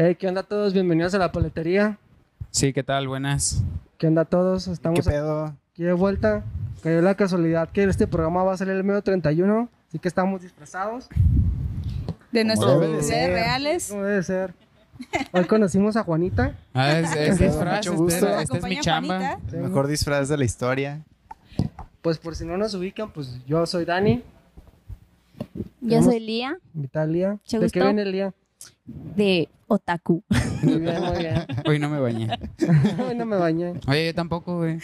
Hey, ¿Qué onda a todos? Bienvenidos a la paletería. Sí, ¿qué tal? Buenas. ¿Qué onda a todos? Estamos ¿Qué pedo? aquí de vuelta. Cayó la casualidad que este programa va a salir el medio 31, así que estamos disfrazados. De debe ser. reales. ¿Cómo debe ser? Hoy conocimos a Juanita. Ah, es, es disfraz, Mucho este, gusto. esta es mi chamba. Juanita. Sí. Mejor disfraz de la historia. Pues por si no nos ubican, pues yo soy Dani, Yo soy Lía Vitalia. Mucho ¿De qué viene el día? De Otaku. Muy bien, muy bien. Hoy no me bañé. Hoy no me bañé. Oye, yo tampoco, güey.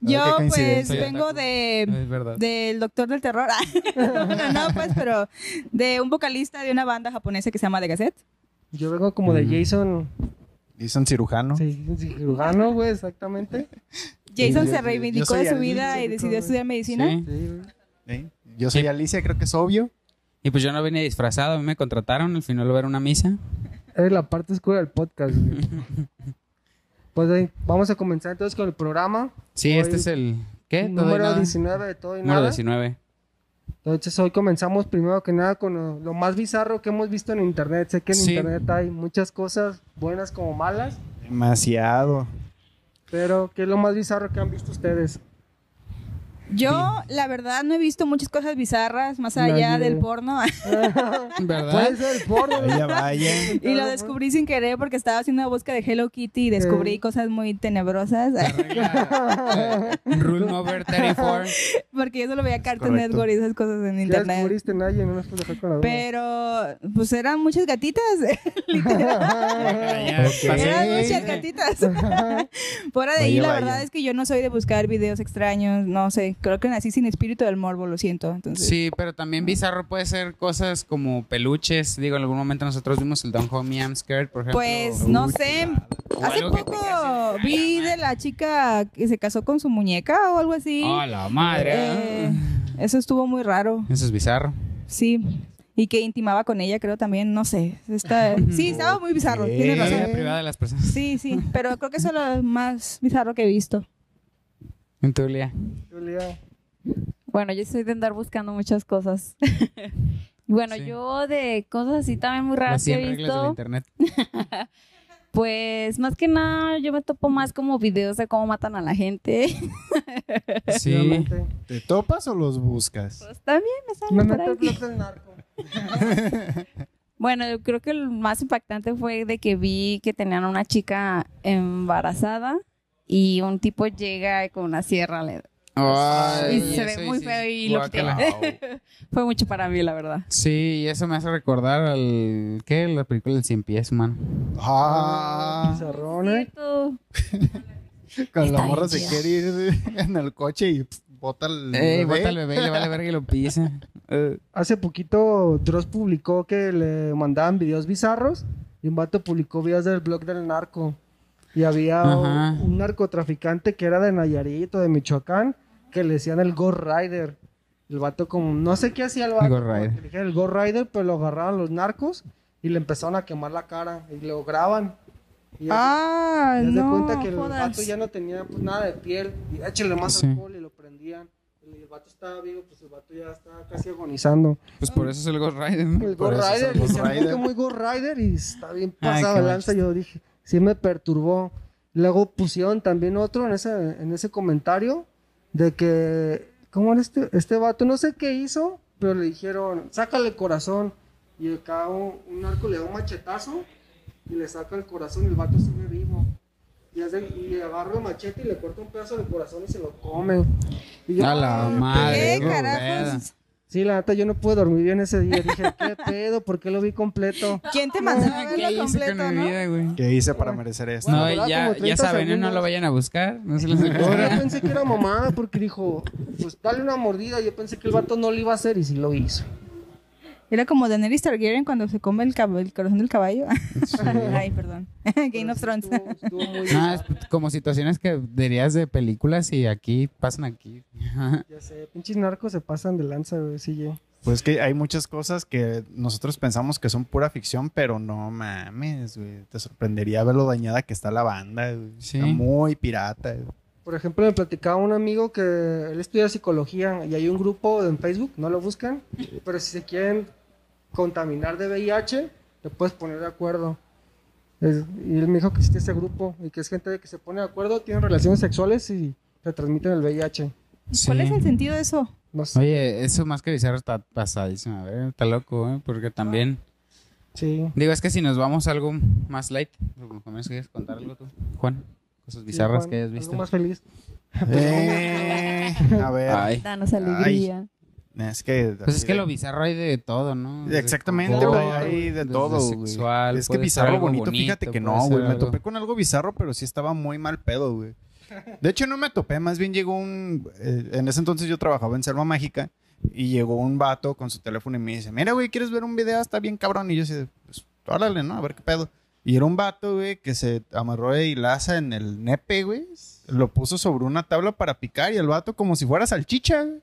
Yo pues vengo de Es verdad. del Doctor del Terror. no, no, pues, pero de un vocalista de una banda japonesa que se llama The Gazette. Yo vengo como de Mm. Jason, un cirujano. sí, cirujano, güey, exactamente. Jason se yo reivindicó de su Alicia, vida y decidió estudiar medicina. Sí. Sí, güey. ¿Eh? Yo soy. Alicia, creo que es obvio. Y pues yo no venía disfrazado, a mí me contrataron, al final era una misa. Es la parte oscura del podcast. güey. pues ahí, vamos a comenzar entonces con el programa. Sí, Hoy- este es el... ¿Qué? Todo y Número nada. 19 de todo y Número nada. 19. Entonces hoy comenzamos primero que nada con lo, lo más bizarro que hemos visto en internet. Sé que en Sí. internet hay muchas cosas buenas como malas, Demasiado. pero ¿qué es lo más bizarro que han visto ustedes? Yo, la verdad, no he visto muchas cosas bizarras más allá del porno. ¿Verdad? Puede ser el porno. Vaya, vaya. y lo descubrí sin querer porque estaba haciendo una búsqueda de Hello Kitty y descubrí cosas muy tenebrosas. Rule number 34. porque yo solo veía Cartoon. Network y esas cosas en internet. descubriste nadie, no con. Pero, pues eran muchas gatitas. Pasé. Eran muchas gatitas. Fuera de Vaya, ahí, la vaya. verdad es que yo no soy de buscar videos extraños. No sé, creo que nací sin espíritu del morbo, lo siento. Entonces, Sí, pero también bizarro puede ser cosas como peluches. Digo, en algún momento nosotros vimos el Don't Hold Me I'm Scared, por ejemplo. pues no Uy, sé. Hace poco vi de la chica que se casó con su muñeca o algo así. ¡Oh, la madre! Eh, eso estuvo muy raro. Eso es bizarro. Sí. Y que intimaba con ella, creo también. No sé. Está... Sí, estaba muy bizarro. Vida razón. privada de las personas. Sí, sí. Pero creo que eso es lo más bizarro que he visto. En tu día. Julia, Bueno, yo soy de andar buscando muchas cosas. bueno, Sí. yo de cosas así también muy raras que 100 he reglas del visto, internet. pues más que nada yo me topo más como videos de cómo matan a la gente. Sí. ¿Te topas o los buscas? pues también me Me salen por meto el ahí. blog del narco. Bueno, yo creo que el más impactante fue de que vi que tenían a una chica embarazada y un tipo llega con una sierra. le- Ay, Y se ve muy sí, feo y lo guácala. Fue mucho para mí, la verdad. Sí, y eso me hace recordar al... ¿Qué? La película del Cien Pies, man. Ah, Bizarrón, ¿eh? Con la morra se quiere ir en el coche y bota el. Ey, bebé. bota al bebé y le vale verga y lo pisa. Eh, Hace poquito Dross publicó que le mandaban videos bizarros y un vato publicó videos del blog del narco. Y había Ajá. un, un narcotraficante que era de Nayarit o de Michoacán que le decían el Ghost Rider. El vato como, no sé qué hacía el vato. Ghost como Rider. el Ghost Rider, pero lo agarraban los narcos y le empezaron a quemar la cara y lo graban. Y Ah, se no. cuenta que el jodas. vato ya no tenía pues, nada de piel. Y échale más Sí. alcohol y lo prendían. Y el vato estaba vivo, pues el vato ya estaba casi agonizando. Pues por eso es el Ghost Rider. ¿no? El Ghost el Rider, Rider. que muy Ghost Rider y está bien pasado de lanza. Yo dije, sí me perturbó. Luego pusieron también otro en ese, en ese comentario de que, ¿cómo era este, este vato? No sé qué hizo, pero le dijeron, sácale el corazón. Y acá un, un narco le da un machetazo y le saca el corazón y el vato sigue vivo. Y, hace- y le agarra el machete y le corta un pedazo del corazón y se lo come. Y yo, A la "Ay, madre. ¿Qué qué carajos? Sí, la neta, yo no pude dormir bien ese día. Dije, ¿qué pedo? ¿Por qué lo vi completo? ¿Quién te mandó a. ¿Qué verlo hice completo, con mi vida, güey? ¿Qué hice para merecer esto? No, Bueno, ya, ya 30 saben, ¿eh? no segundos. lo vayan a buscar. No se los Yo pensé que era mamada porque dijo, pues dale una mordida. Yo pensé que el vato no lo iba a hacer y sí lo hizo. Era como Daenerys Targaryen cuando se come el, cab- el corazón del caballo. Ay, perdón. Game of Thrones. Estuvo, estuvo muy Ah, es como situaciones que dirías de películas y aquí pasan aquí. Ya sé, pinches narcos se pasan de lanza, güey, sí, yo. Pues que hay muchas cosas que nosotros pensamos que son pura ficción, pero no mames, güey. Te sorprendería ver lo dañada que está la banda, güey. Sí. Está muy pirata, güey. Por ejemplo, me platicaba un amigo que él estudia psicología y hay un grupo en Facebook, no lo buscan, pero si se quieren contaminar de VIH, te puedes poner de acuerdo. Es- y él me dijo que existe ese grupo y que es gente que se pone de acuerdo, tienen relaciones sexuales y te transmiten el VIH. ¿Cuál Sí. es el sentido de eso? No sé. Oye, eso más que bizarro está pasadísimo. A ver, está loco, ¿eh? Porque también. Sí. Digo, es que si nos vamos a algo más light, ¿con menos quieres contar algo tú, Juan? Cosas bizarras Sí, Juan, que hayas algo visto. más feliz. Eh, a ver. Ay. Danos alegría. Es que. Pues es que lo bizarro hay de todo, ¿no? Desde Exactamente, güey, hay de todo, güey. Es que bizarro algo bonito, fíjate que no, güey. Me algo- topé con algo bizarro, pero sí estaba muy mal pedo, güey. De hecho, no me topé, más bien llegó un... eh, en ese entonces yo trabajaba en Selva Mágica y llegó un vato con su teléfono y me dice, mira, güey, ¿quieres ver un video? Está bien cabrón. Y yo así, pues, órale, ¿no? A ver qué pedo. Y era un vato, güey, que se amarró de hilaza en el nepe, güey. Lo puso sobre una tabla para picar y el vato como si fuera salchicha, güey.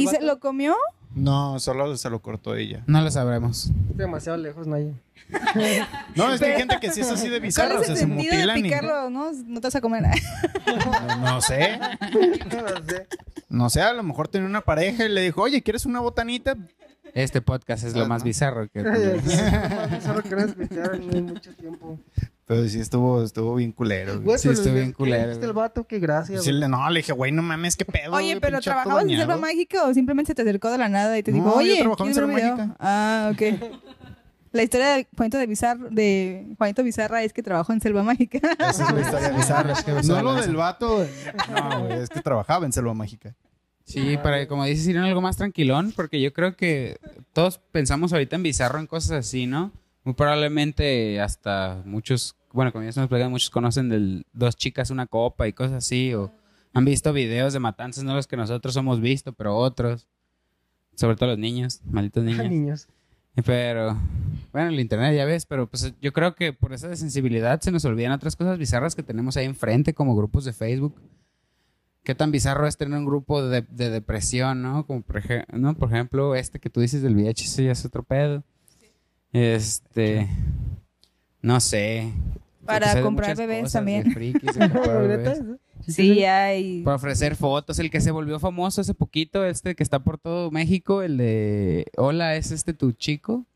¿Y se lo comió? No, solo se lo cortó ella. No lo sabremos. Demasiado lejos, Naye. No, es que hay gente que sí es así de ¿Cuál bizarro, o es sea, el se sentido de mutilan y... picarlo? No, no te vas a comer. No, no sé. No sé. No sé, a lo mejor tenía una pareja y le dijo, oye, ¿quieres una botanita? Este podcast es lo más ¿no? bizarro que... Solo que no escucharon en mucho tiempo. Pero sí estuvo, estuvo bien culero. güey. Sí, estuvo bien culero, ¿viste el vato? Qué gracia. Sí, güey. le- no, le dije, güey, no mames, qué pedo. Oye, pero ¿trabajabas en Selva dañado". Mágica o simplemente se te acercó de la nada y te dijo, No, yo oye, trabajaba en ¿quieres ver un Selva? Mágica. Ah, ok. La historia de Juanito de Bizarro, de Juanito Bizarra es que trabajó en Selva Mágica. Esa es la historia bizarra. Es que me No lo del vato. No, güey, es que trabajaba en Selva Mágica. Sí, para, como dices, ir en algo más tranquilón, porque yo creo que todos pensamos ahorita en bizarro, en cosas así, ¿no? Muy probablemente hasta muchos, bueno, como ya se nos platicado, muchos conocen del dos chicas, una copa y cosas así, o han visto videos de matanzas, no los que nosotros hemos visto, pero otros, sobre todo los niños, malditos niños. Niños. Pero, bueno, el internet ya ves, pero pues yo creo que por esa sensibilidad se nos olvidan otras cosas bizarras que tenemos ahí enfrente, como grupos de Facebook. ¿Qué tan bizarro es tener un grupo de, de depresión, no? Como por, ej- ¿no? por ejemplo, este que tú dices del VIH, ya es otro pedo. Este, no sé. Para comprar bebés cosas, también. Sí, hay. Para ofrecer fotos, el que se volvió famoso hace poquito, este que está por todo México, el de, hola, ¿es este tu chico?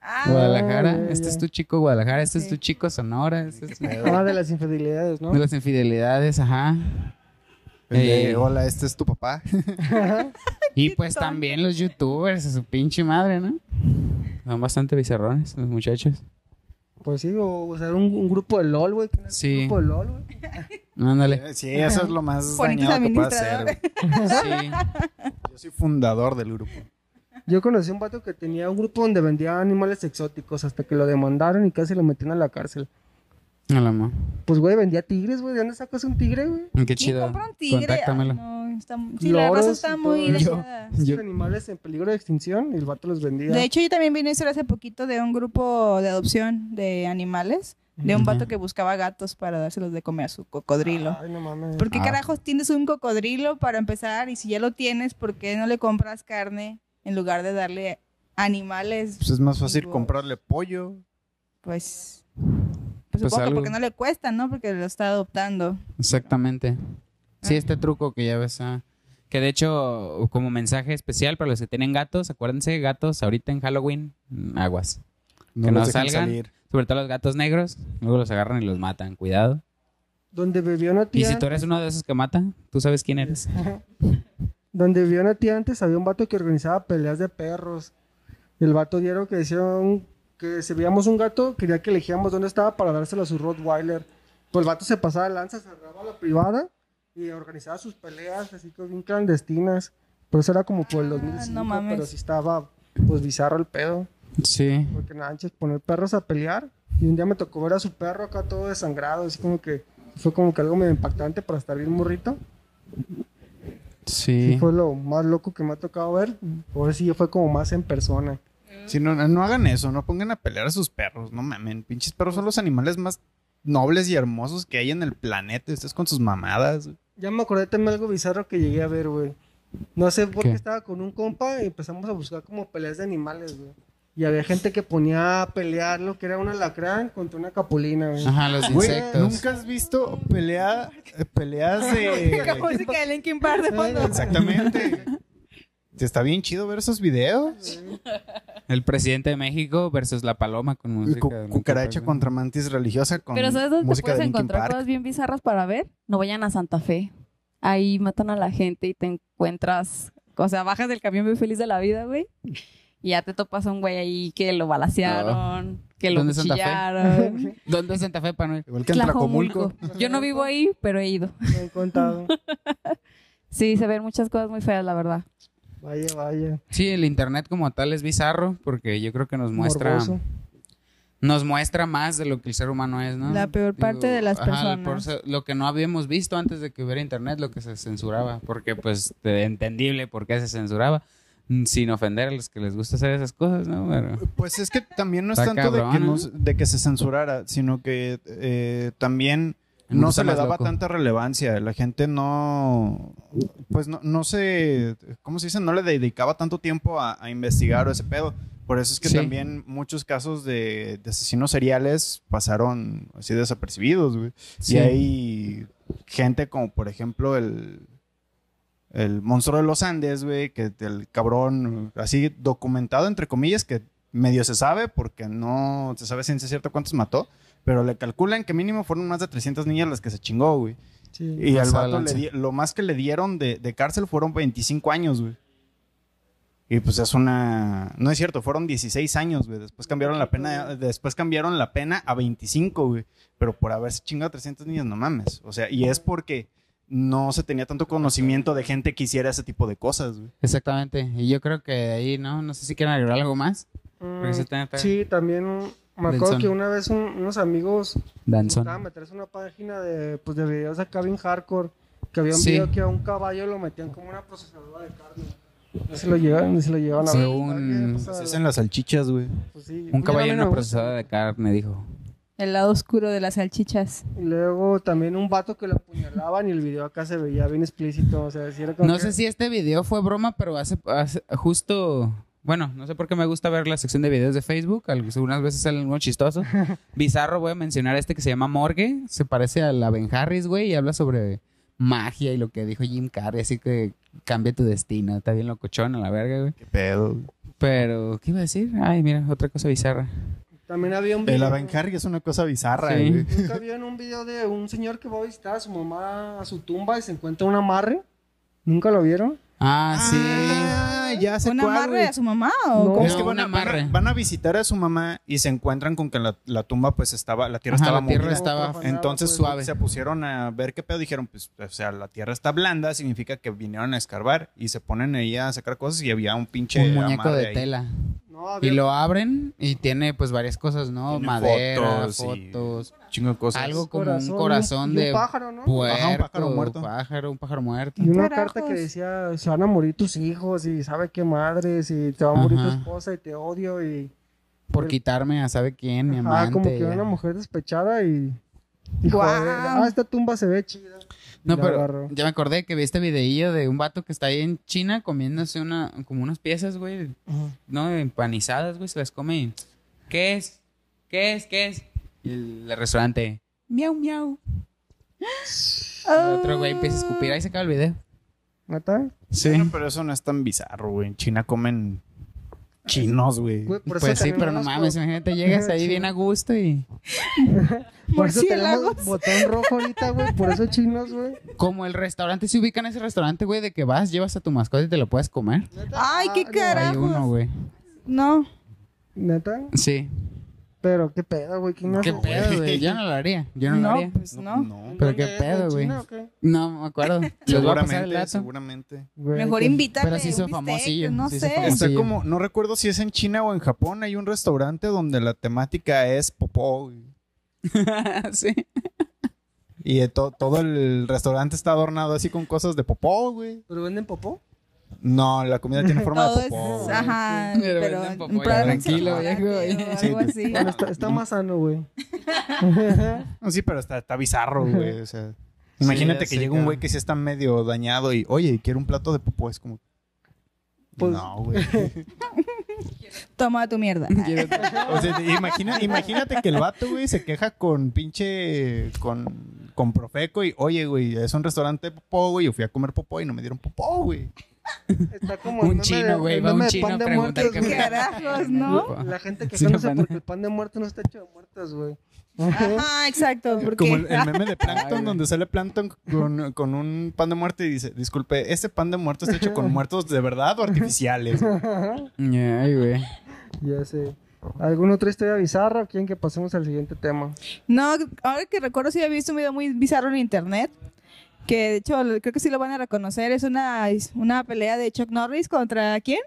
Ah, Guadalajara, este es tu chico Guadalajara, este es tu chico Sonora, este es Ah, de las infidelidades, ¿no? de las infidelidades, ajá. De, Eh. Hola, este es tu papá. Y pues también los youtubers, a su pinche madre, ¿no? Son bastante bizarrones los muchachos. Pues sí, o, o sea, un, un grupo de LOL, güey. Sí. Un grupo de LOL, güey. Ándale. Sí, eso es lo más dañado que puede hacer. Sí. Yo soy fundador del grupo. Yo conocí un vato que tenía un grupo donde vendía animales exóticos hasta que lo demandaron y casi lo metían a la cárcel. A la ma- Pues, güey, vendía tigres, güey. ¿De dónde sacas un tigre, güey? Qué ¿Quién chido. compra un tigre? Contáctamelo. Ay, no, está- sí, la Loros raza y está muy. Esos Yo- animales en peligro de extinción y el vato los vendía. De hecho, yo también vi una historia hace poquito de un grupo de adopción de animales, de un Ujú. vato que buscaba gatos para dárselos de comer a su cocodrilo. Ay, no mames. ¿Por qué Ah. carajos tienes un cocodrilo para empezar? Y si ya lo tienes, ¿por qué no le compras carne en lugar de darle animales? Pues es más fácil comprarle pollo. Pues, pues, Pues supongo que algo. porque no le cuesta, ¿no? Porque lo está adoptando. Exactamente. Sí, este truco que ya ves. ah, que de hecho, como mensaje especial para los que tienen gatos, acuérdense, gatos, ahorita en Halloween, mm, aguas. No Que no salgan. salir. Sobre todo los gatos negros, luego los agarran y los matan. Cuidado. Donde vivía una Y tía. si tú eres uno de esos que mata, tú sabes quién eres. Donde vivía una tía antes había un vato que organizaba peleas de perros. Y el vato diario que decía un- que si veíamos un gato, quería que elegíamos dónde estaba para dárselo a su Rottweiler. Pues el vato se pasaba de lanza, cerraba la privada y organizaba sus peleas así que bien clandestinas. Pero eso era como por el 2005, no mames. pero sí estaba pues bizarro el pedo. Sí. Porque nada, poner perros a pelear. Y un día me tocó ver a su perro acá todo desangrado, así como que fue como que algo medio impactante para estar bien morrito. Sí, Sí. fue lo más loco que me ha tocado ver. Ahora sí fue como más en persona. Si no, no hagan eso, no pongan a pelear a sus perros, no mamen. Pinches perros son los animales más nobles y hermosos que hay en el planeta. Ustedes con sus mamadas. güey. Ya me acordé también algo bizarro que llegué a ver, güey. No sé por qué? ¿Qué? estaba con un compa y empezamos a buscar como peleas de animales, güey. Y había gente que ponía a pelear lo que era un alacrán contra una capulina, güey. Ajá, los Güey, insectos. ¿nunca has visto pelea, eh, peleas de... Como música de Linkin Park de fondo. Exactamente. Está bien chido ver esos videos. El presidente de México versus la paloma con música. Cu- de cucaracha Park. contra mantis religiosa con Pero ¿sabes dónde te música puedes de Linkin encontrar Park. cosas bien bizarras para ver? No vayan a Santa Fe. Ahí matan a la gente y te encuentras... O sea, bajas del camión muy feliz de la vida, güey. Y ya te topas a un güey ahí que lo balacearon, que lo ¿Dónde es Santa Fe? cuchillaron. ¿Dónde es Santa Fe, Panuel? Igual que en Tlacomulco. Yo no vivo ahí, pero he ido. Me han contado. Sí, se ven muchas cosas muy feas, la verdad. Vaya, vaya. Sí, el internet como tal es bizarro porque yo creo que nos muestra Morboso. nos muestra más de lo que el ser humano es, ¿no? La peor parte de las personas. por ser- lo que no habíamos visto antes de que hubiera internet, lo que se censuraba, porque pues entendible por qué se censuraba, sin ofender a los que les gusta hacer esas cosas, ¿no? Pero- Pues es que también no es tanto de, que se- de que se censurara, sino que eh, también no se le daba loco. tanta relevancia. La gente no, pues no, no se, ¿cómo se dice? No le dedicaba tanto tiempo a, a investigar o ese pedo. Por eso es que Sí. también muchos casos de, de asesinos seriales pasaron así desapercibidos, güey. Sí. Y hay gente como, por ejemplo, el, el monstruo de los Andes, güey, que el cabrón, así documentado, entre comillas, que medio se sabe, porque no se sabe ciencia cierta cuántos mató, pero le calculan que mínimo fueron más de 300 niñas las que se chingó, güey. Sí. Y al vato le di- lo más que le dieron de, de cárcel fueron 25 años, güey. Y pues es una... No es cierto, fueron 16 años, güey. Después cambiaron la pena, después cambiaron la pena a 25, güey. Pero por haberse chingado a 300 niñas, no mames. O sea, y es porque no se tenía tanto conocimiento de gente que hiciera ese tipo de cosas, güey. Exactamente, y yo creo que ahí, ¿no? No sé si quieren agregar algo más. Mm, sí, también me acuerdo Benson. que una vez un- unos amigos Danzón. buscaban meterse una página de, pues, de videos acá bien hardcore. Que había un Sí. video que a un caballo lo metían como una procesadora de carne. No se lo llevan, se lo llevan a Sí, ver. un- pues, Se a- hacen las salchichas, güey. pues, sí. Un Pues, caballo en una procesadora de carne, dijo. El lado oscuro de las salchichas. Y luego también un vato que lo apuñalaban y el video acá se veía bien explícito. O sea, si era como No que- sé si este video fue broma, pero hace, hace- justo, bueno, no sé por qué me gusta ver la sección de videos de Facebook, algunas veces sale algo chistoso. Bizarro, voy a mencionar este que se llama Morgue, se parece a la Ben Harris, güey, y habla sobre magia y lo que dijo Jim Carrey, así que cambia tu destino, está bien locochón a la verga, güey. Qué pedo. güey. Pero, ¿qué iba a decir? Ay, mira, otra cosa bizarra. También había un El video. Aven Harry es una cosa bizarra, Sí. güey. Nunca vieron un video de un señor que va a visitar a su mamá a su tumba y se encuentra un amarre. ¿Nunca lo vieron? Ah, sí. Ah, ya sé ¿Un cuál, amarre güey. a su mamá o No. cómo? Es que van a, un van a- amarre. van a visitar a su mamá y se encuentran con que la, la tumba pues estaba, la tierra Ajá, estaba la tierra movida. estaba Entonces pues. suave. se pusieron a ver qué pedo. Dijeron, pues, o sea, la tierra está blanda, significa que vinieron a escarbar y se ponen ahí a sacar cosas y había un pinche Un muñeco de ahí. tela. No, Y lo abren y tiene pues varias cosas, ¿no? Tiene Madera, fotos. Chingo de cosas. Algo como corazón, un corazón y un de pájaro, ¿no? Ajá, un pájaro muerto. pájaro, un pájaro muerto. Y una Carajos. carta que decía, se van a morir tus hijos y sabe qué madres y te va a morir tu esposa y te odio y... Por quitarme a sabe quién, mi amante. como que ya. una mujer despechada y... y Guau. joder, ah, esta tumba se ve chida. No, pero ya me acordé que vi este videillo de un vato que está ahí en China comiéndose una, como unas piezas, güey, no empanizadas, güey, se las come y... ¿Qué es? ¿Qué es? ¿Qué es? Y el, el restaurante... Miau, miau. El otro güey empieza a escupir. Ahí se acaba el video. ¿Neta? Sí. Bueno, pero eso no es tan bizarro, güey. En China comen chinos, güey. Pues sí, pero no mames, imagínate, llegas ahí bien a gusto y... Por eso tenemos botón rojo ahorita, güey. Por eso chinos, güey. Como el restaurante, se ubica en ese restaurante, güey, de que vas, llevas a tu mascota y te lo puedes comer. Ay, qué Ah, cara. Hay uno, güey. No. ¿Neta? Sí. Pero qué pedo, güey. ¿Quién ¿Qué hace? pedo, güey? Yo no lo haría. Yo no, lo No, haría. pues no. No. Pero qué pedo, ¿En güey. Qué? No me acuerdo. Seguramente, seguramente. Güey, Mejor qué- invítate. Pero sí hizo famosillo, No sí sé. famosillo. Está como, no recuerdo si es en China o en Japón, hay un restaurante donde la temática es popó. güey. sí. Y to- todo el restaurante está adornado así con cosas de popó, güey. ¿Pero venden popó? No, la comida tiene forma Todo de popó. ajá, Pero pero, popó, ya, plan tranquilo, viejo. Sí, algo así. Bueno, está, está más sano, güey. No, Sí, pero está, está bizarro, güey. O sea, imagínate que llega un güey que sí está medio dañado y, oye, quiero un plato de popó. Es como, Pues- no, güey. Toma tu mierda. O sea, imagina, imagínate que el vato, güey, se queja con pinche. con, con Profeco y, oye, güey, es un restaurante de popó, güey. Yo fui a comer popó y no me dieron popó, güey. Está como el Un chino, güey, va un meme de chino pan a de preguntar muertos, qué. Carajos, ¿no? La gente Sí, quejándose pan. porque el pan de muerto no está hecho de muertos, güey. Ajá, exacto. Porque Como el, el meme de Plankton, donde sale Plankton con, con un pan de muerte y dice, disculpe, ¿ese pan de muerto está hecho con muertos de verdad o artificiales? Ay, güey. Ya sé. ¿Alguna otra historia bizarra o quieren que pasemos al siguiente tema? No, ahora que recuerdo sí había visto un video muy bizarro en internet. Que de hecho creo que sí lo van a reconocer. Es una, una pelea de Chuck Norris contra quién?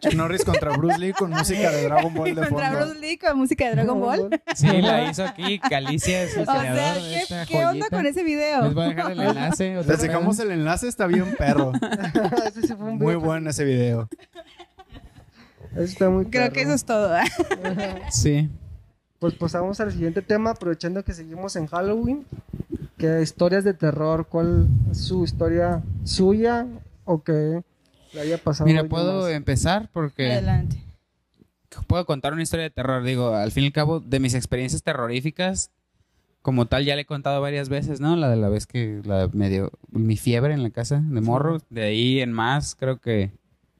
Chuck Norris contra Bruce Lee con música de Dragon Ball de contra fondo. Bruce Lee con música de Dragon Ball. Sí, la hizo aquí. Calicia es el O sea, creador de ¿qué, esta qué onda con ese video? Les voy a dejar el enlace. Les dejamos el enlace, está bien perro. Ese sí fue un Muy bueno ese video. Está muy Creo que eso es todo. ¿eh? Sí. Pues pasamos al siguiente tema, aprovechando que seguimos en Halloween. Que historias de terror, ¿cuál es su historia suya o que le haya pasado? a Mira, puedo más? empezar porque Adelante. puedo contar una historia de terror. Digo, al fin y al cabo, de mis experiencias terroríficas, como tal, ya le he contado varias veces, ¿no? La de la vez que la me dio mi fiebre en la casa de morro. De ahí en más, creo que.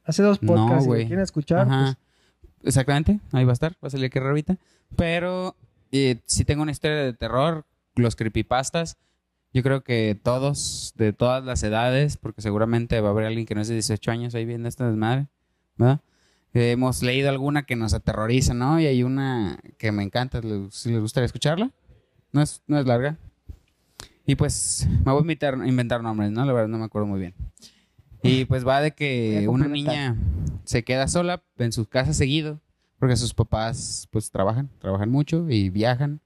Hace dos No, podcasts, si güey. lo quieren escuchar. Ajá. Exactamente, ahí va a estar, va a salir aquí arribita. Pero eh, si tengo una historia de terror, los creepypastas. Yo creo que todos, de todas las edades, porque seguramente va a haber alguien que no es de 18 años ahí viendo esta desmadre, ¿verdad? Eh, hemos leído alguna que nos aterroriza, ¿no? Y hay una que me encanta, ¿le- si les gustaría escucharla. No es, no es larga. Y pues me voy a invitar- inventar nombres, ¿no? La verdad no me acuerdo muy bien. Y pues va de que una niña se queda sola en su casa seguido, porque sus papás pues trabajan, trabajan mucho y viajan.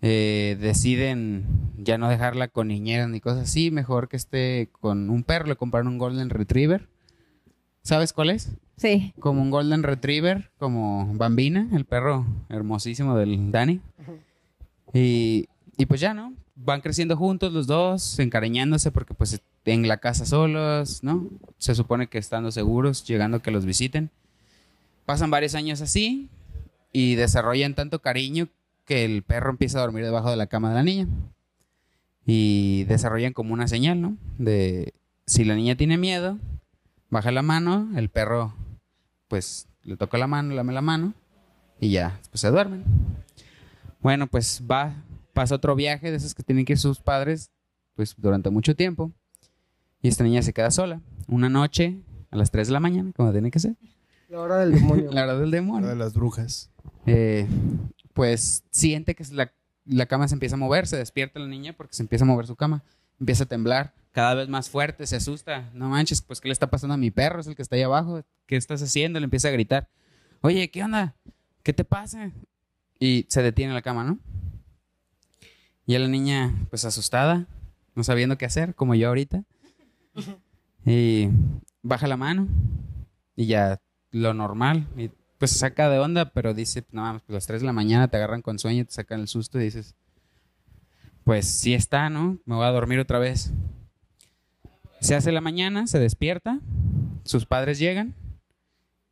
Eh, deciden ya no dejarla con niñeras ni cosas así, mejor que esté con un perro, le compraron un Golden Retriever. ¿Sabes cuál es? Sí. Como un Golden Retriever, como Bambina, el perro hermosísimo del Danny. Y, y pues ya, ¿no? Van creciendo juntos los dos, encariñándose porque pues en la casa solos, ¿no? Se supone que estando seguros, llegando a que los visiten. Pasan varios años así y desarrollan tanto cariño que el perro empieza a dormir debajo de la cama de la niña. Y desarrollan como una señal, ¿no? De si la niña tiene miedo, baja la mano, el perro pues le toca la mano, lame la mano y ya, pues se duermen. Bueno, pues va, pasa otro viaje de esos que tienen que ir sus padres, pues durante mucho tiempo. Y esta niña se queda sola. Una noche, a las 3 de la mañana, como tiene que ser. La hora del demonio. La hora del demonio. de las brujas. Eh, pues siente que la, la cama se empieza a mover, se despierta la niña porque se empieza a mover su cama, empieza a temblar cada vez más fuerte, se asusta, no manches, pues ¿qué le está pasando a mi perro? Es el que está ahí abajo, ¿qué estás haciendo? Le empieza a gritar, oye, ¿qué onda? ¿Qué te pasa? Y se detiene en la cama, ¿no? Y a la niña, pues asustada, no sabiendo qué hacer, como yo ahorita, y baja la mano y ya lo normal, y pues saca de onda, pero dice, no mames, pues las 3 de la mañana te agarran con sueño, te sacan el susto y dices, pues sí está, ¿no? Me voy a dormir otra vez. Se hace la mañana, se despierta, sus padres llegan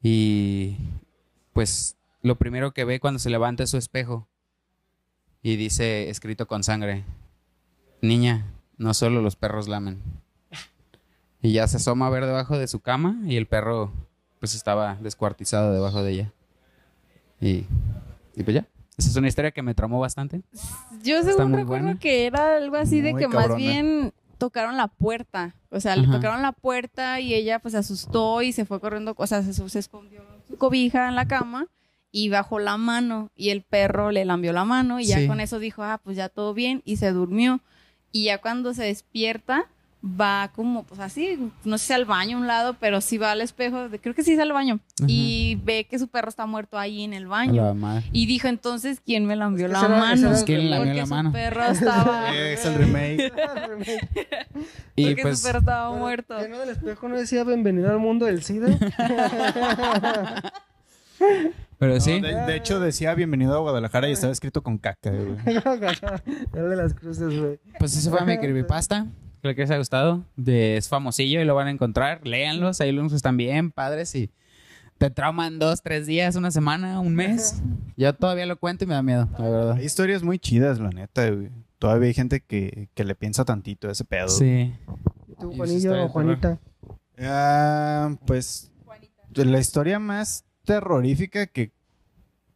y pues lo primero que ve cuando se levanta es su espejo y dice, escrito con sangre, niña, no solo los perros lamen. Y ya se asoma a ver debajo de su cama y el perro pues estaba descuartizado debajo de ella. Y, y pues ya. Esa es una historia que me tramó bastante. Yo Está según recuerdo buena. que era algo así de que más bien tocaron la puerta. O sea, le tocaron la puerta y ella pues se asustó y se fue corriendo, o sea, se, se escondió su cobija en la cama y bajó la mano y el perro le lambió la mano y ya Sí. con eso dijo, ah, pues ya todo bien y se durmió. Y ya cuando se despierta va como pues así, no sé si al baño a un lado, pero sí va al espejo, de- creo que sí es al baño Ajá. y ve que su perro está muerto ahí en el baño. la madre. Y dijo entonces, ¿quién me lambió Es que la mano? Es que le lambió Porque la su mano. perro estaba... Es el remake. Y porque pues su perro estaba muerto. ¿Que no del espejo no decía bienvenido al mundo del SIDA? Pero No, sí. de, de hecho, decía bienvenido a Guadalajara y estaba escrito con caca, güey. el de las cruces, güey. Pues ese fue mi creepypasta. Creo que les ha gustado. De, es famosillo y lo van a encontrar. Léanlos, ahí los están bien, padres. Y te trauman dos, tres días, una semana, un mes. Yo todavía lo cuento y me da miedo, la verdad. Hay historias muy chidas, la neta, güey. Todavía hay gente que, que le piensa tantito a ese pedo. Sí. ¿Tú, Juanillo de o Juanita? Ah, pues la historia más terrorífica que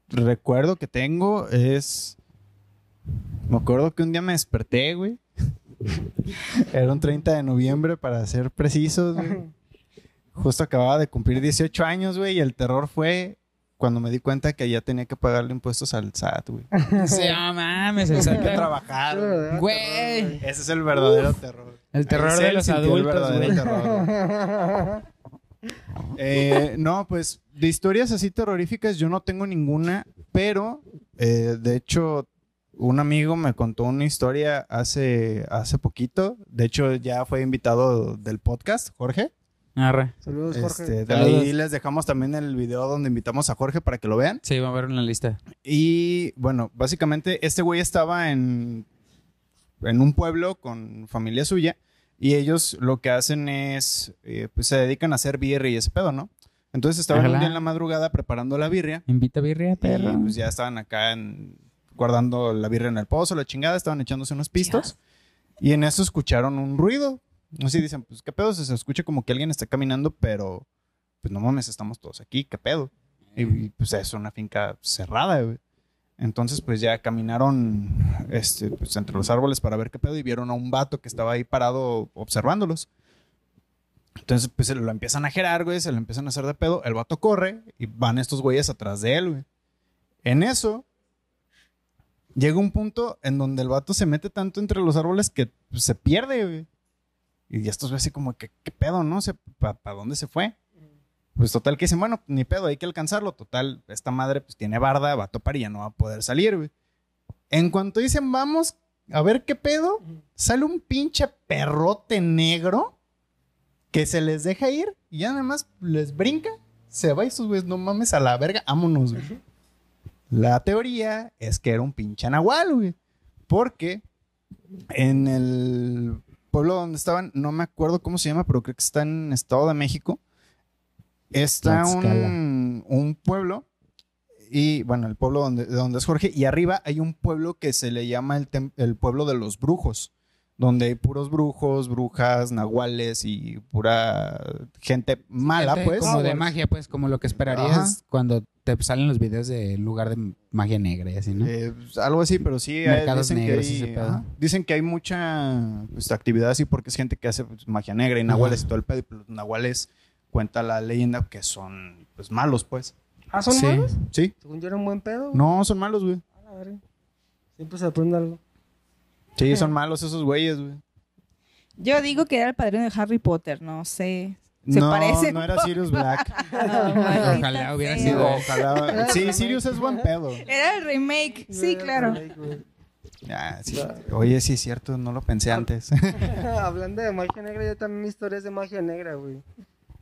recuerdo que tengo es. Me acuerdo que un día me desperté, güey. Era un 30 de noviembre, para ser precisos, güey. Justo acababa de cumplir 18 años, güey, y el terror fue cuando me di cuenta que ya tenía que pagarle impuestos al SAT, güey. Sí, no mames, el Tenía que SAT. trabajar. güey. Ese es el verdadero terror. El terror Ahí de los el adultos, verdadero güey. terror, güey. Eh, no, pues de historias así terroríficas yo no tengo ninguna, pero eh, de hecho un amigo me contó una historia hace, hace poquito. De hecho ya fue invitado del podcast, Jorge. Arre. Saludos, Jorge. Este, de Saludos. ahí les dejamos también el video donde invitamos a Jorge para que lo vean. Sí, va a ver en la lista. Y bueno, básicamente este güey estaba en, en un pueblo con familia suya y ellos lo que hacen es, eh, pues se dedican a hacer birria y ese pedo, ¿no? Entonces estaban un día en la madrugada preparando la birria Invita birria, perro. y pues ya estaban acá en- guardando la birria en el pozo, la chingada, estaban echándose unos pistos y en eso escucharon un ruido. Así dicen, pues qué pedo, se, se escucha como que alguien está caminando, pero pues no mames, estamos todos aquí, qué pedo. Y, y, pues es una finca cerrada, güey. Entonces, pues ya caminaron este, pues, entre los árboles para ver qué pedo y vieron a un vato que estaba ahí parado observándolos. Entonces, pues se lo empiezan a gerar, güey, se lo empiezan a hacer de pedo. El vato corre y van estos güeyes atrás de él, güey. En eso, llega un punto en donde el vato se mete tanto entre los árboles que se pierde, güey. Y estos así como que, ¿qué pedo, no? ¿Para dónde se fue? Pues total que dicen, bueno, ni pedo, hay que alcanzarlo. Total, esta madre pues tiene barda, va a topar y ya no va a poder salir, güey. En cuanto dicen, vamos a ver qué pedo, sale un pinche perrote negro que se les deja ir y ya nada más les brinca, se va y sus güeyes, no mames a la verga, vámonos, güey. La teoría es que era un pinche nahual, güey. Porque en el pueblo donde estaban, no me acuerdo cómo se llama, pero creo que está en Estado de México. Está un, un pueblo, y bueno, el pueblo donde, de donde es Jorge, y arriba hay un pueblo que se le llama el, el pueblo de los brujos, donde hay puros brujos, brujas, nahuales y pura gente mala, Gente pues. Como de magia, pues, como lo que esperarías Ajá. cuando te salen los videos de lugar de magia negra y así, ¿no? Eh, pues, algo así, pero sí. Mercados dicen, que negros, hay, ese pedo. ajá, dicen que hay mucha pues, actividad así porque es gente que hace pues, magia negra y nahuales y todo el pedo. Y pues, los nahuales cuenta la leyenda que son pues malos, pues. ¿Ah, son Sí. malos? ¿Sí? Según yo era un buen pedo. No, son malos, güey. A verga. Siempre se aprende algo. Sí, son malos esos güeyes, güey. Yo digo que era el padrino de Harry Potter, no sé. Se no, parece. no era Sirius Black. Ojalá hubiera sea. sido. Ojalá. Sí, Sirius es buen pedo. Era el remake, sí, claro. Ah, sí. Oye, sí es cierto, no lo pensé antes. Hablando de magia negra, yo también mi historia es de magia negra, güey.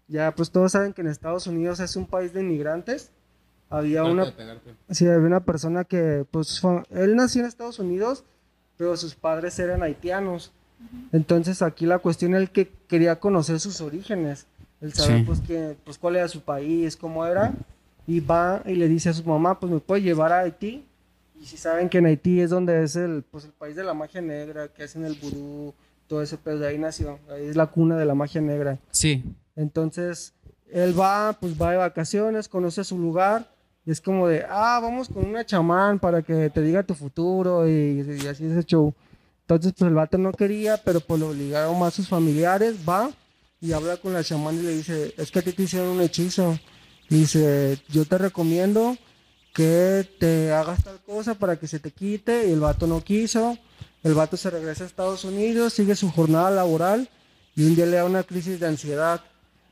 Ya, pues todos saben que en Estados Unidos es un país de inmigrantes. Había una, sí, había una persona que, pues, fue- él nació en Estados Unidos, pero sus padres eran haitianos. Entonces aquí la cuestión es el que quería conocer sus orígenes, el saber Sí. pues que, pues cuál era su país, cómo era, y va y le dice a su mamá, pues me puede llevar a Haití. Y si saben que en Haití es donde es el, pues el país de la magia negra, que hacen el vudú, todo ese pedo, de ahí nació, ahí es la cuna de la magia negra. Sí. Entonces, él va, pues va de vacaciones, conoce su lugar, y es como de, ah, vamos con una chamán para que te diga tu futuro, y, así es el show. Entonces, pues el vato no quería, pero pues lo obligaron más sus familiares, va y habla con la chamán y le dice, es que a ti te hicieron un hechizo. Dice, yo te recomiendo que te hagas tal cosa para que se te quite, y el vato no quiso. El vato se regresa a Estados Unidos, sigue su jornada laboral, y un día le da una crisis de ansiedad.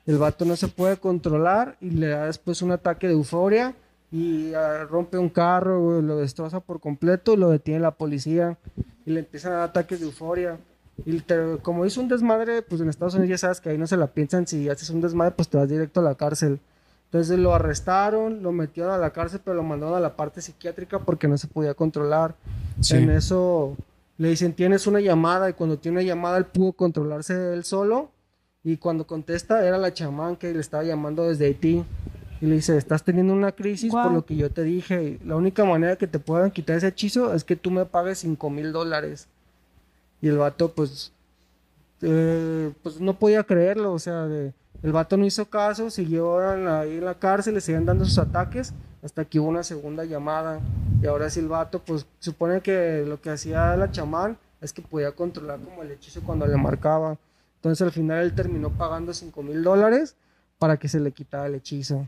El vato no se puede controlar y le da después un ataque de euforia y ah, rompe un carro, lo destroza por completo lo detiene la policía y le empiezan a dar ataques de euforia. Y te- como hizo un desmadre, pues en Estados Unidos ya sabes que ahí no se la piensan, si haces un desmadre pues te vas directo a la cárcel. Entonces lo arrestaron, lo metieron a la cárcel, pero lo mandaron a la parte psiquiátrica porque no se podía controlar. Sí. En eso le dicen, tienes una llamada, y cuando tiene una llamada él pudo controlarse él solo, y cuando contesta era la chamán que le estaba llamando desde Haití. Y le dice, estás teniendo una crisis por lo que yo te dije. La única manera que te puedan quitar ese hechizo es que tú me pagues 5 mil dólares. Y el vato, pues, eh, pues no podía creerlo, o sea, de, El vato no hizo caso, siguió ahí en la cárcel, le seguían dando sus ataques hasta que hubo una segunda llamada. Y ahora sí el vato, pues supone que lo que hacía la chamán es que podía controlar como el hechizo cuando le marcaba. Entonces al final él terminó pagando 5 mil dólares para que se le quitara el hechizo.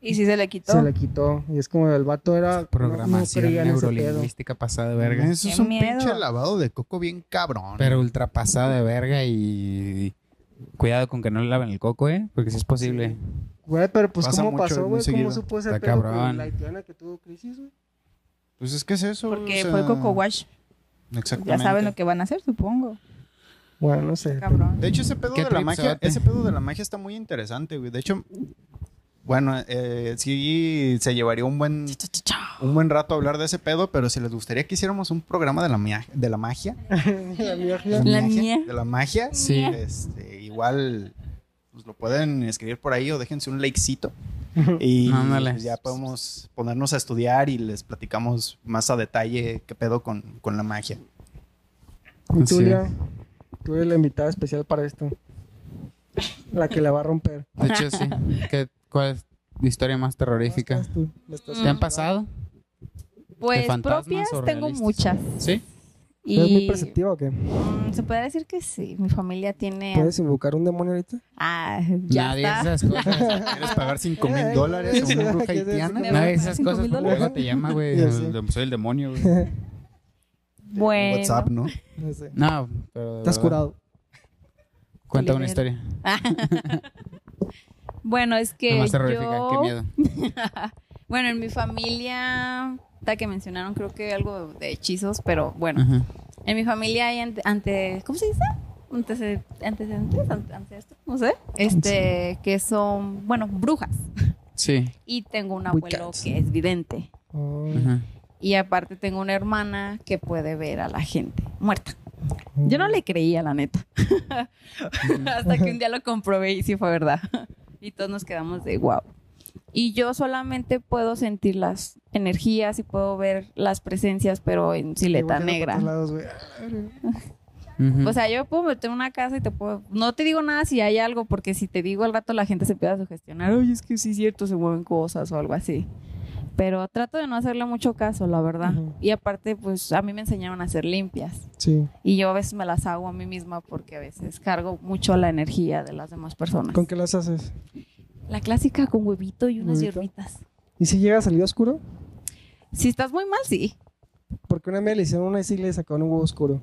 Y si se le quitó. Se le quitó. Y es como el vato era... no- no Programación ese pedo. neurolingüística pasada de verga. Eso es Qué un miedo. pinche lavado de coco bien cabrón. Pero ultra pasada de verga y... Cuidado con que no le laven el coco, ¿eh? Porque sí es posible. Güey, pero pues Pasa ¿cómo mucho, pasó, güey? ¿Cómo seguido. supo ese Está pedo cabrón. con la haitiana que tuvo crisis, güey? Pues es que es eso. Porque o sea, fue Coco Wash. Exactamente. Ya saben lo que van a hacer, supongo. Bueno, no sé. Cabrón. De hecho, ese pedo de la magia, ese pedo de la magia está muy interesante, güey. De hecho, bueno, eh, sí se llevaría un buen, un buen rato hablar de ese pedo, pero si les gustaría que hiciéramos un programa de la, mia- de la magia, La magia. La mía. de la magia, Sí. este, igual pues, lo pueden escribir por ahí o déjense un likecito. Y pues, ya podemos ponernos a estudiar y les platicamos más a detalle qué pedo con, con la magia. Y tú, Sí. Lea, tú eres la invitada especial para esto. La que la va a romper. De hecho, sí. ¿Qué, ¿Cuál es la historia más terrorífica? Tú, ¿Te han pasado? Pues propias tengo muchas. ¿Sí? ¿Tú ¿Eres muy perceptiva o qué? mm, se puede decir que sí. Mi familia tiene. ¿Puedes invocar un demonio ahorita? Ah, ya Nadie dice esas cosas. ¿Quieres pagar 5 mil dólares a una bruja haitiana? Nadie pagar esas cosas luego te llama, güey. Sé. Soy el demonio, güey. Bueno. WhatsApp, ¿no? No sé. No, pero. de Estás verdad. curado. Cuenta una historia. Bueno, es que más terrorífica. yo... Qué miedo. bueno, en mi familia, hasta que mencionaron creo que algo de hechizos, pero bueno, Ajá. en mi familia hay ante, ante- ¿cómo se dice? Anteced- antecedentes, ante- ancestros, no sé, este, que son, bueno, brujas. Sí. Y tengo un abuelo que es vidente. Oh. Ajá. Y aparte tengo una hermana que puede ver a la gente muerta. Yo no le creía, la neta. Hasta que un día lo comprobé y sí fue verdad. Y todos nos quedamos de wow. Y yo solamente puedo sentir las energías y puedo ver las presencias, pero en sileta negra. lados. O sea, yo puedo meter una casa y te puedo... No te digo nada si hay algo, porque si te digo al rato la gente se empieza a sugestionar. Oye, es que sí es cierto, se mueven cosas o algo así. Pero trato de no hacerle mucho caso, la verdad. Y aparte, pues a mí me enseñaron a ser limpias. Sí. Y yo a veces me las hago a mí misma porque a veces cargo mucho la energía de las demás personas. ¿Con qué las haces? La clásica con huevito y unas ¿Huevito? hierbitas. ¿Y si llega a salir oscuro? Si estás muy mal, sí. Porque una vez le hicieron una y le sacaron un huevo oscuro.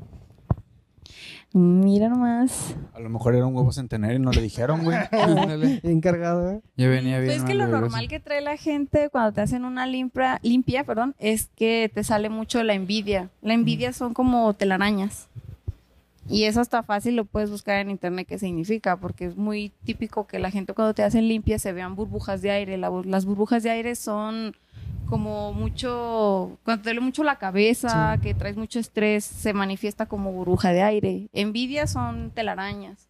Mira nomás. A lo mejor era un huevo centenario y no le dijeron, güey. Encargado, ¿eh? Ya venía bien. Pues es que lo mal, normal que trae la gente cuando te hacen una limpia, limpia, perdón, es que te sale mucho la envidia. La envidia son como telarañas. Y eso está fácil, lo puedes buscar en internet qué significa, porque es muy típico que la gente cuando te hacen limpia se vean burbujas de aire. La las burbujas de aire son como mucho, cuando te duele mucho la cabeza, que traes mucho estrés, se manifiesta como burbuja de aire. Envidia son telarañas.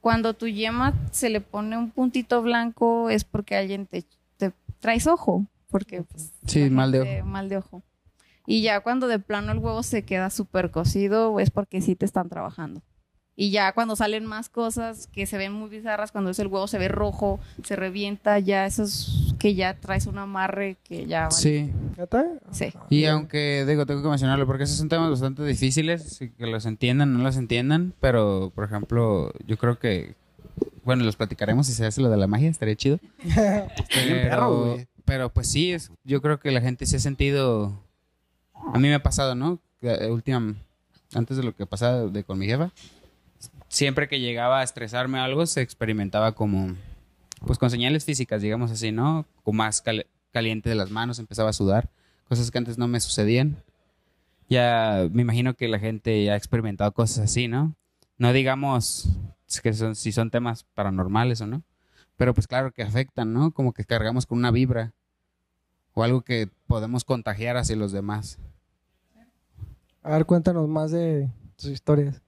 Cuando tu yema se le pone un puntito blanco es porque alguien te, te traes ojo, porque pues, Sí, mal de gente- mal de ojo. Y ya cuando de plano el huevo se queda súper cocido es porque sí te están trabajando. Y ya cuando salen más cosas que se ven muy bizarras, cuando es el huevo se ve rojo, se revienta, ya eso es que ya traes un amarre que ya... vale. Sí. ¿Ya está? Sí. Y aunque, digo, tengo que mencionarlo porque esos son temas bastante difíciles, que los entiendan, no los entiendan, pero, por ejemplo, yo creo que, bueno, los platicaremos si se hace lo de la magia, estaría chido. bien perro, Pero, pero pues sí, es, yo creo que la gente se ha sentido, a mí me ha pasado, ¿no? Eh, última, antes de lo que pasaba de, con mi jefa, siempre que llegaba a estresarme algo, se experimentaba como, pues con señales físicas, digamos así, ¿no? Con más cal- caliente de las manos, empezaba a sudar, cosas que antes no me sucedían. Ya me imagino que la gente ya ha experimentado cosas así, ¿no? No digamos que son, si son temas paranormales o no, pero pues claro que afectan, ¿no? Como que cargamos con una vibra o algo que podemos contagiar hacia los demás. A ver, cuéntanos más de tus historias.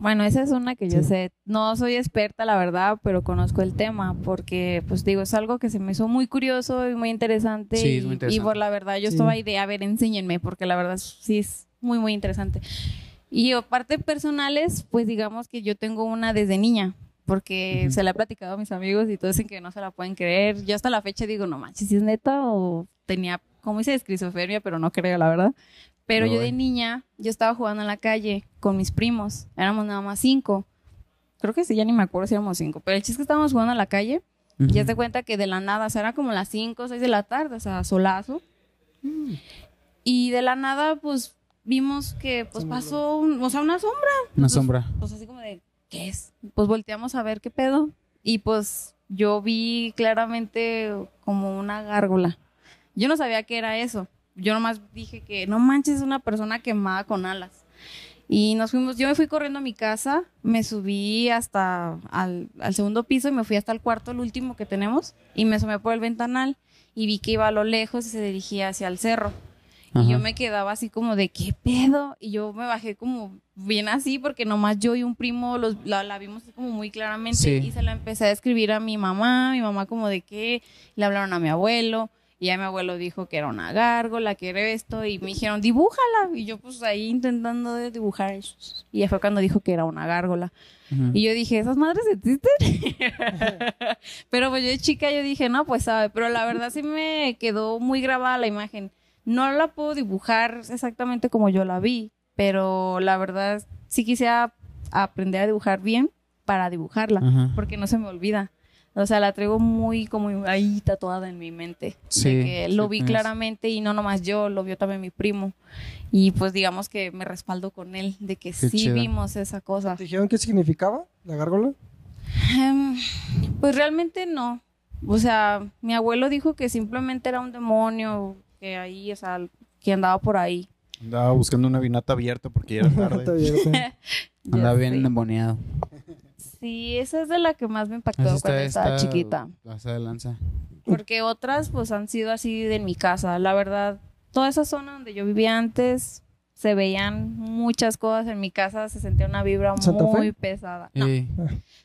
Bueno, esa es una que yo Sí. sé. No soy experta, la verdad, pero conozco el tema porque, pues digo, es algo que se me hizo muy curioso y muy interesante. Sí, es y, muy y interesante. por la verdad, yo Sí. estaba ahí de, a ver, enséñenme, porque la verdad sí es muy, muy interesante. Y aparte personales, pues digamos que yo tengo una desde niña. porque se la he platicado a mis amigos y todos dicen que no se la pueden creer. Yo hasta la fecha digo, no manches, si es neta o tenía, como dice, esquizofrenia, pero no creo, la verdad. Pero No, yo de niña, yo estaba jugando en la calle con mis primos, éramos nada más cinco. Creo que sí, ya ni me acuerdo si éramos cinco, pero el chiste es que estábamos jugando en la calle y ya te cuenta que de la nada, o sea, era como las 5 o 6 de la tarde, o sea, solazo. Y de la nada, pues, vimos que, pues, pasó, un- o sea, una sombra. Una Pues, sombra. Pues, así como de, ¿qué es? Pues, volteamos a ver qué pedo. Y, pues, yo vi claramente como una gárgola. Yo no sabía qué era eso. Yo nomás dije que, no manches, es una persona quemada con alas. Y nos fuimos, yo me fui corriendo a mi casa, me subí hasta al, al segundo piso y me fui hasta el cuarto, el último que tenemos, y me asomé por el ventanal y vi que iba a lo lejos y se dirigía hacia el cerro. Ajá. Y yo me quedaba así como de, ¿qué pedo? Y yo me bajé como bien así porque nomás yo y un primo los, la, la vimos como muy claramente Sí. y se la empecé a escribir a mi mamá, mi mamá como de qué, le hablaron a mi abuelo. Y ya mi abuelo dijo que era una gárgola, que era esto, y me dijeron, dibújala. Y yo pues ahí intentando de dibujar. Y ya fue cuando dijo que era una gárgola. Ujú. Y yo dije, ¿esas madres existen? pero pues yo de chica yo dije, no, pues sabe. Pero la verdad sí me quedó muy grabada la imagen. No la puedo dibujar exactamente como yo la vi, pero la verdad sí quisiera aprender a dibujar bien para dibujarla, porque no se me olvida. O sea, la traigo muy como ahí tatuada en mi mente. Sí, de que sí, lo vi tienes- claramente y no nomás yo, lo vio también mi primo. Y pues digamos que me respaldo con él de que Qué sí chido. vimos esa cosa. ¿Te dijeron qué significaba la gárgola? Em, pues realmente no. O sea, mi abuelo dijo que simplemente era un demonio que ahí, o sea, que andaba por ahí. Andaba buscando una vinata abierta porque ya era tarde. Andaba bien endemoniado. Sí, esa es de la que más me impactó cuando estaba está chiquita. pasada de lanza. Porque otras, pues, han sido así de mi casa. La verdad, toda esa zona donde yo vivía antes, se veían muchas cosas. En mi casa se sentía una vibra ¿Santa Fe? muy pesada. No, yo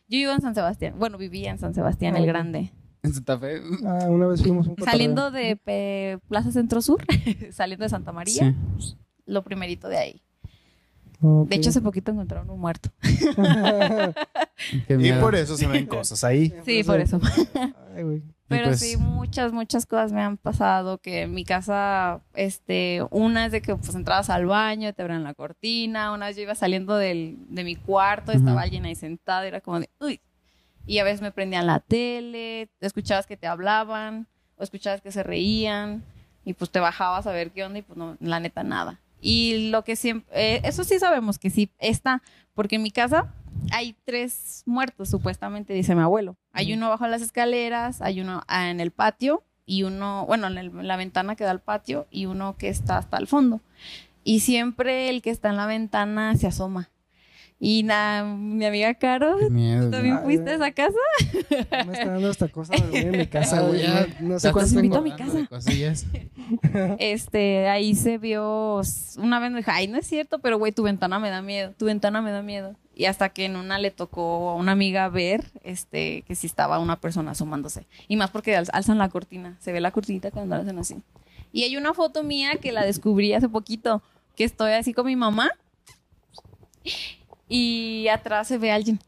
vivo en San Sebastián. Bueno, vivía en San Sebastián Ah, el. Grande. en Santa Fe. Ah, una vez fuimos a un. Saliendo de Pe- Plaza Centro Sur, saliendo de Santa María, Sí. lo primerito de ahí. Ok. De hecho, hace poquito encontraron un muerto. Y por eso se ven cosas ahí. Sí, por eso. Ay, güey. Pero pues- sí, muchas, muchas cosas me han pasado. Que en mi casa, este, una es de que pues entrabas al baño, te abrían la cortina. Una vez yo iba saliendo del, de mi cuarto, Ujú. estaba alguien ahí sentado, y era como de, uy. Y a veces me prendían la tele, escuchabas que te hablaban, o escuchabas que se reían, y pues te bajabas a ver qué onda, y pues no, la neta, nada. Y lo que siempre, eh, eso sí sabemos que sí está, porque en mi casa hay tres muertos, supuestamente, dice mi abuelo. Hay uno bajo las escaleras, hay uno ah, en el patio y uno, bueno, en, el- en la ventana que da al patio y uno que está hasta el fondo. Y siempre el que está en la ventana se asoma. Y na- mi amiga Caro, miedo. ¿también fuiste a esa casa? Me está dando esta cosa de dormir en mi casa, güey. ya. No, no sé cuánto invito a mi cosillas. Este, ahí se vio, una vez me dijo, ay, no es cierto, pero güey, tu ventana me da miedo, tu ventana me da miedo. Y hasta que en una le tocó a una amiga ver, este, que sí estaba una persona asomándose. Y más porque al- alzan la cortina, se ve la cortinita cuando la hacen así. Y hay una foto mía que la descubrí hace poquito, que estoy así con mi mamá y atrás se ve alguien.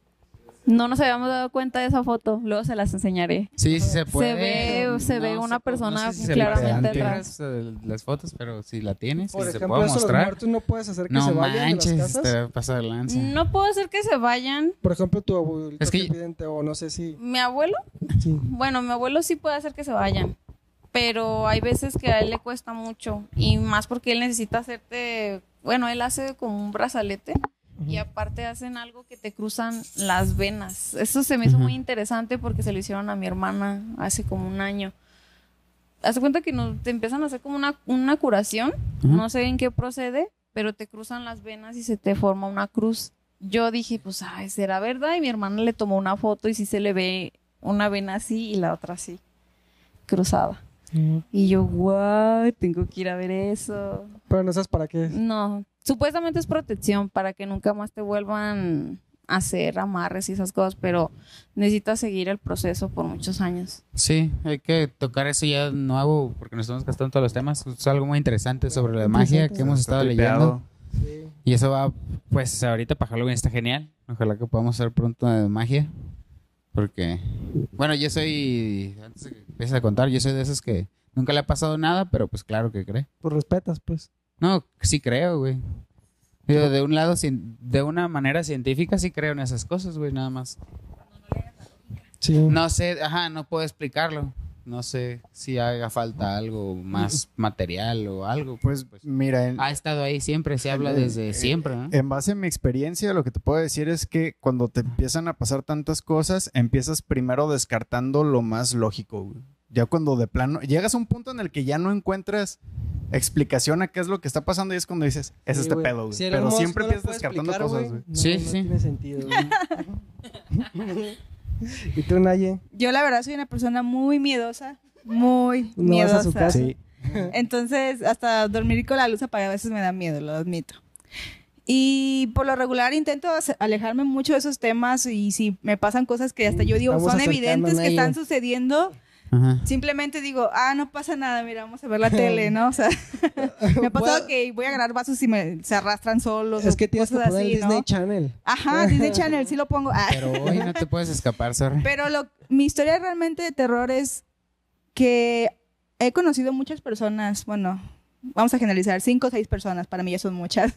No nos habíamos dado cuenta de esa foto, luego se las enseñaré. Sí, sí se puede. ve- se ve una se puede- persona sé si se claramente puede atrás. las fotos, pero si la tienes, Por si se ejemplo, puede eso de los mostrar. muertos no puedes hacer que No se vayan de manches, las casas. te pasa de lanza. No puedo hacer que se vayan. Por ejemplo, tu abuelito Es que- o no sé si... Mi abuelo, Sí. bueno, mi abuelo sí puede hacer que se vayan, pero hay veces que a él le cuesta mucho y más porque él necesita hacerte, bueno, él hace como un brazalete y aparte hacen algo que te cruzan las venas. Eso se me hizo muy interesante porque se lo hicieron a mi hermana hace como un año. Hace cuenta que nos, te empiezan a hacer como una, una curación, no sé en qué procede, pero te cruzan las venas y se te forma una cruz. Yo dije, pues, ay, ¿será verdad? Y mi hermana le tomó una foto y sí se le ve una vena así y la otra así, cruzada. Y yo, wow, tengo que ir a ver eso. Pero no sabes para qué. No, supuestamente es protección para que nunca más te vuelvan a hacer amarres y esas cosas, pero necesitas seguir el proceso por muchos años. Sí, hay que tocar eso ya nuevo porque nos estamos gastando todos los temas. Es algo muy interesante sobre la magia que hemos estado leyendo. Sí. Y eso va, pues ahorita para Halloween está genial. Ojalá que podamos hacer pronto de magia. Porque, bueno, yo soy, antes de que empieces a contar, yo soy de esos que nunca le ha pasado nada, pero pues claro que cree. Pues respetas, pues. No, sí creo, güey. Digo, de un lado, de una manera científica sí creo en esas cosas, güey, nada más. Sí. No sé, ajá, no puedo explicarlo. No sé si haga falta algo más material o algo. Pues, mira, en, Ha estado ahí siempre, se habla desde siempre, ¿no? en base a mi experiencia, lo que te puedo decir es que cuando te empiezan a pasar tantas cosas, empiezas primero descartando lo más lógico, güey. Ya cuando de plano llegas a un punto en el que ya no encuentras explicación a qué es lo que está pasando y es cuando dices, es Sí, este pedo, güey. Si el Pero siempre no empiezas descartando explicar, cosas, güey, no- Sí, no sí. tiene sentido, güey. ¿Y tú, Naye? Yo la verdad soy una persona muy miedosa, muy ¿No vas a su miedosa. casa? Sí. Entonces, hasta dormir con la luz apagada a veces me da miedo, lo admito. Y por lo regular intento alejarme mucho de esos temas y si me pasan cosas que hasta yo digo son evidentes que están sucediendo, Ajá. simplemente digo, ah, no pasa nada, mira, vamos a ver la tele, ¿no? O sea, me ha pasado Bueno. que voy a agarrar vasos y me, se arrastran solos. Es que tienes que cosas poner el así, Disney ¿no? Channel. Ajá, Disney Channel, sí lo pongo. Ah. Pero hoy no te puedes escapar, sorry. Pero lo, mi historia realmente de terror es que he conocido muchas personas, bueno, vamos a generalizar, cinco o seis personas, para mí ya son muchas,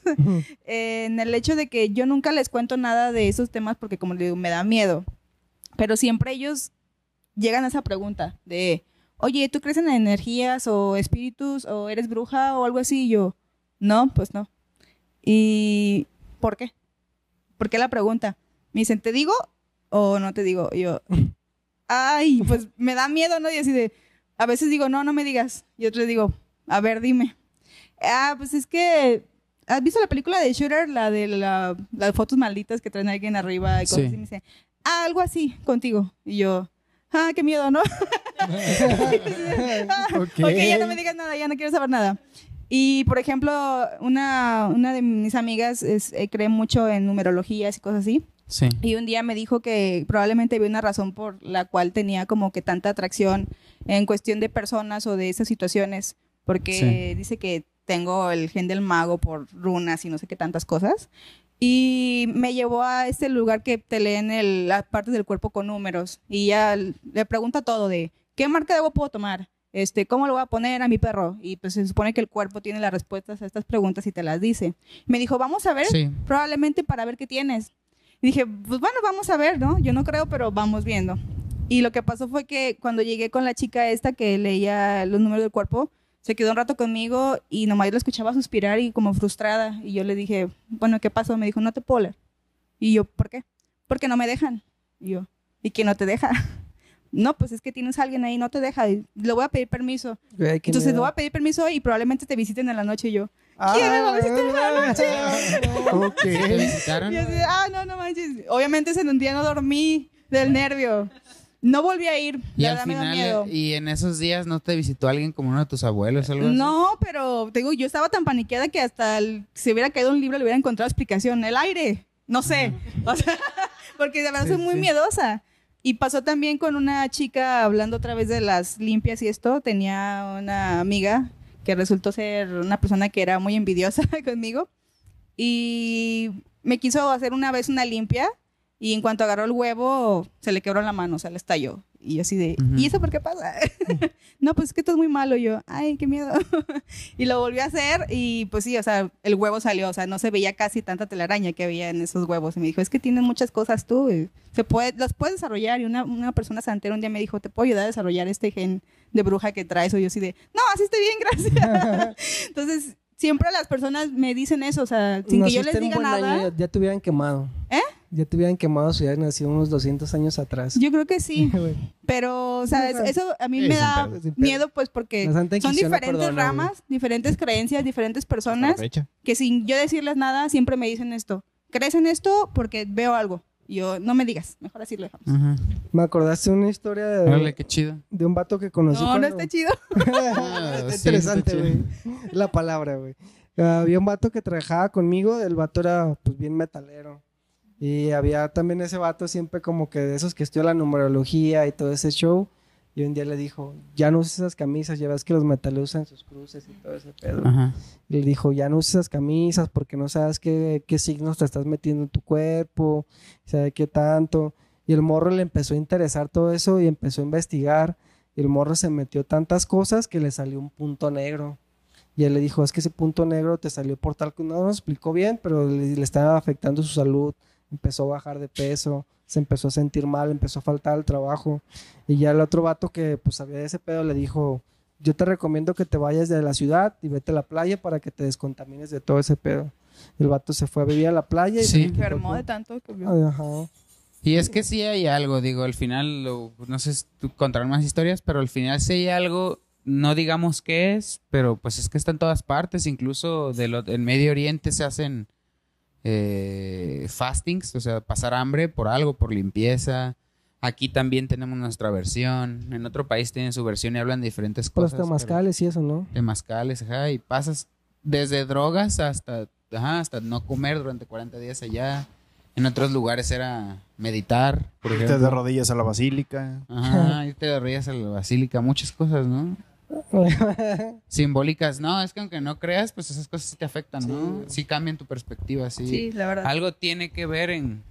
en el hecho de que yo nunca les cuento nada de esos temas porque como les digo, me da miedo. Pero siempre ellos llegan a esa pregunta de, oye, ¿tú crees en energías o espíritus o eres bruja o algo así? Y yo, no, pues no. ¿Y por qué? ¿Por qué la pregunta? Me dicen, ¿te digo o no te digo? Y yo, ay, pues me da miedo, ¿no? Y así de, a veces digo, no, no me digas. Y otros digo, a ver, dime. Ah, pues es que, ¿has visto la película de Shooter? La de la, las fotos malditas que traen a alguien arriba y cosas Sí. así. Me dice, ah, algo así, contigo. Y yo, ah, qué miedo, ¿no? Ah, Ok. ok, ya no me digas nada, ya no quiero saber nada. Y, por ejemplo, una, una de mis amigas es- eh, cree mucho en numerologías y cosas así. Sí. Y un día me dijo que probablemente había una razón por la cual tenía como que tanta atracción en cuestión de personas o de esas situaciones, porque Sí. dice que tengo el gen del mago por runas y no sé qué tantas cosas. Y me llevó a este lugar que te leen el, las partes del cuerpo con números. Y ya le pregunta todo de, ¿qué marca de agua puedo tomar? Este, ¿Cómo lo voy a poner a mi perro? Y pues se supone que el cuerpo tiene las respuestas a estas preguntas y te las dice. Me dijo, vamos a ver Sí. probablemente para ver qué tienes. Y dije, pues bueno, vamos a ver, ¿no? Yo no creo, pero vamos viendo. Y lo que pasó fue que cuando llegué con la chica esta que leía los números del cuerpo, se quedó un rato conmigo y nomás lo escuchaba suspirar y como frustrada. Y yo le dije, bueno, ¿qué pasó? Me dijo, no te puedo leer. Y yo, ¿por qué? Porque no me dejan. Y yo, ¿y quién no te deja? No, pues es que tienes a alguien ahí, no te deja. Y le voy a pedir permiso. Qué Entonces le voy a pedir permiso y probablemente te visiten en la noche. Y yo, Ah, ¿quién me va a visitar en la noche? Ok. ¿Te visitaron? Y así, ah, no, no manches. Obviamente ese un día no dormí del nervio. No volví a ir. Y La al verdad me da final, miedo. y en esos días no te visitó alguien como uno de tus abuelos o algo así? No, pero te digo, yo estaba tan paniqueada que hasta el- si hubiera caído un libro le hubiera encontrado explicación. El aire, no sé. O sea, porque de verdad soy muy miedosa. Y pasó también con una chica hablando otra vez de las limpias y esto. Tenía una amiga que resultó ser una persona que era muy envidiosa conmigo. Y me quiso hacer una vez una limpia. Y en cuanto agarró el huevo, se le quebró la mano, o sea, le estalló. Y yo así de. ¿y eso por qué pasa? no, pues es que esto es muy malo. Y yo, ay, qué miedo. y lo volví a hacer y pues sí, o sea, el huevo salió, o sea, no se veía casi tanta telaraña que había en esos huevos. Y me dijo, es que tienes muchas cosas tú, se puede, las puedes desarrollar. Y una, una persona santera un día me dijo, te puedo ayudar a desarrollar este gen de bruja que traes. O yo así de, no, así estoy bien, gracias. Entonces, siempre las personas me dicen eso, o sea, sin que yo les diga año, nada. ya, ya te hubieran quemado. ¿Eh? Ya te hubieran quemado si hubieras nacido unos 200 años atrás. Yo creo que sí, pero, o sea, es- eso a mí Sí, me da miedo, pues, porque son diferentes perdona, güey. ramas, diferentes creencias, diferentes personas que sin yo decirles nada, siempre me dicen esto. ¿Crees en esto? Porque veo algo. Yo, no me digas, mejor así lo dejamos. Ajá. Me acordaste una historia de, Órale, qué chido. de un vato que conocí. No, no cuando- está chido. Ah, está sí, interesante, güey. La palabra, güey. Había un vato que trabajaba conmigo, el vato era pues bien metalero. Y había también ese vato siempre como que de esos que estudia la numerología y todo ese show. Y un día le dijo, ya no uses esas camisas, ya ves que los metaleros usan sus cruces y todo ese pedo. Ajá. Y le dijo, ya no uses esas camisas porque no sabes qué, qué signos te estás metiendo en tu cuerpo, sabe qué tanto. Y el morro le empezó a interesar todo eso y empezó a investigar. Y el morro se metió tantas cosas que le salió un punto negro. Y él le dijo, es que ese punto negro te salió por tal que no nos explicó bien, pero le, le estaba afectando su salud. Empezó a bajar de peso, se empezó a sentir mal, empezó a faltar al trabajo. Y ya el otro vato que pues sabía de ese pedo le dijo, yo te recomiendo que te vayas de la ciudad y vete a la playa para que te descontamines de todo ese pedo. El vato se fue a vivir a la playa y Sí. se Enfermó de tanto que vio. Ajá. Y es que sí hay algo, digo, al final, lo- no sé si tú contarás más historias, pero al final sí hay algo, no digamos qué es, pero pues es que está en todas partes, incluso de lo- en Medio Oriente se hacen eh, fastings, o sea, pasar hambre por algo, por limpieza. Aquí también tenemos nuestra versión, en otro país tienen su versión y hablan de diferentes cosas. los temazcales y eso, ¿no? Temazcales, ajá, y pasas desde drogas hasta, ajá, hasta no comer durante 40 días allá. En otros lugares era meditar, por Irte ejemplo. de rodillas a la basílica. Ajá, irte de rodillas a la basílica, muchas cosas, ¿no? Simbólicas, no, es que aunque no creas, pues esas cosas sí te afectan, ¿no? Sí, cambian tu perspectiva, sí. Sí, la verdad. Algo tiene que ver en,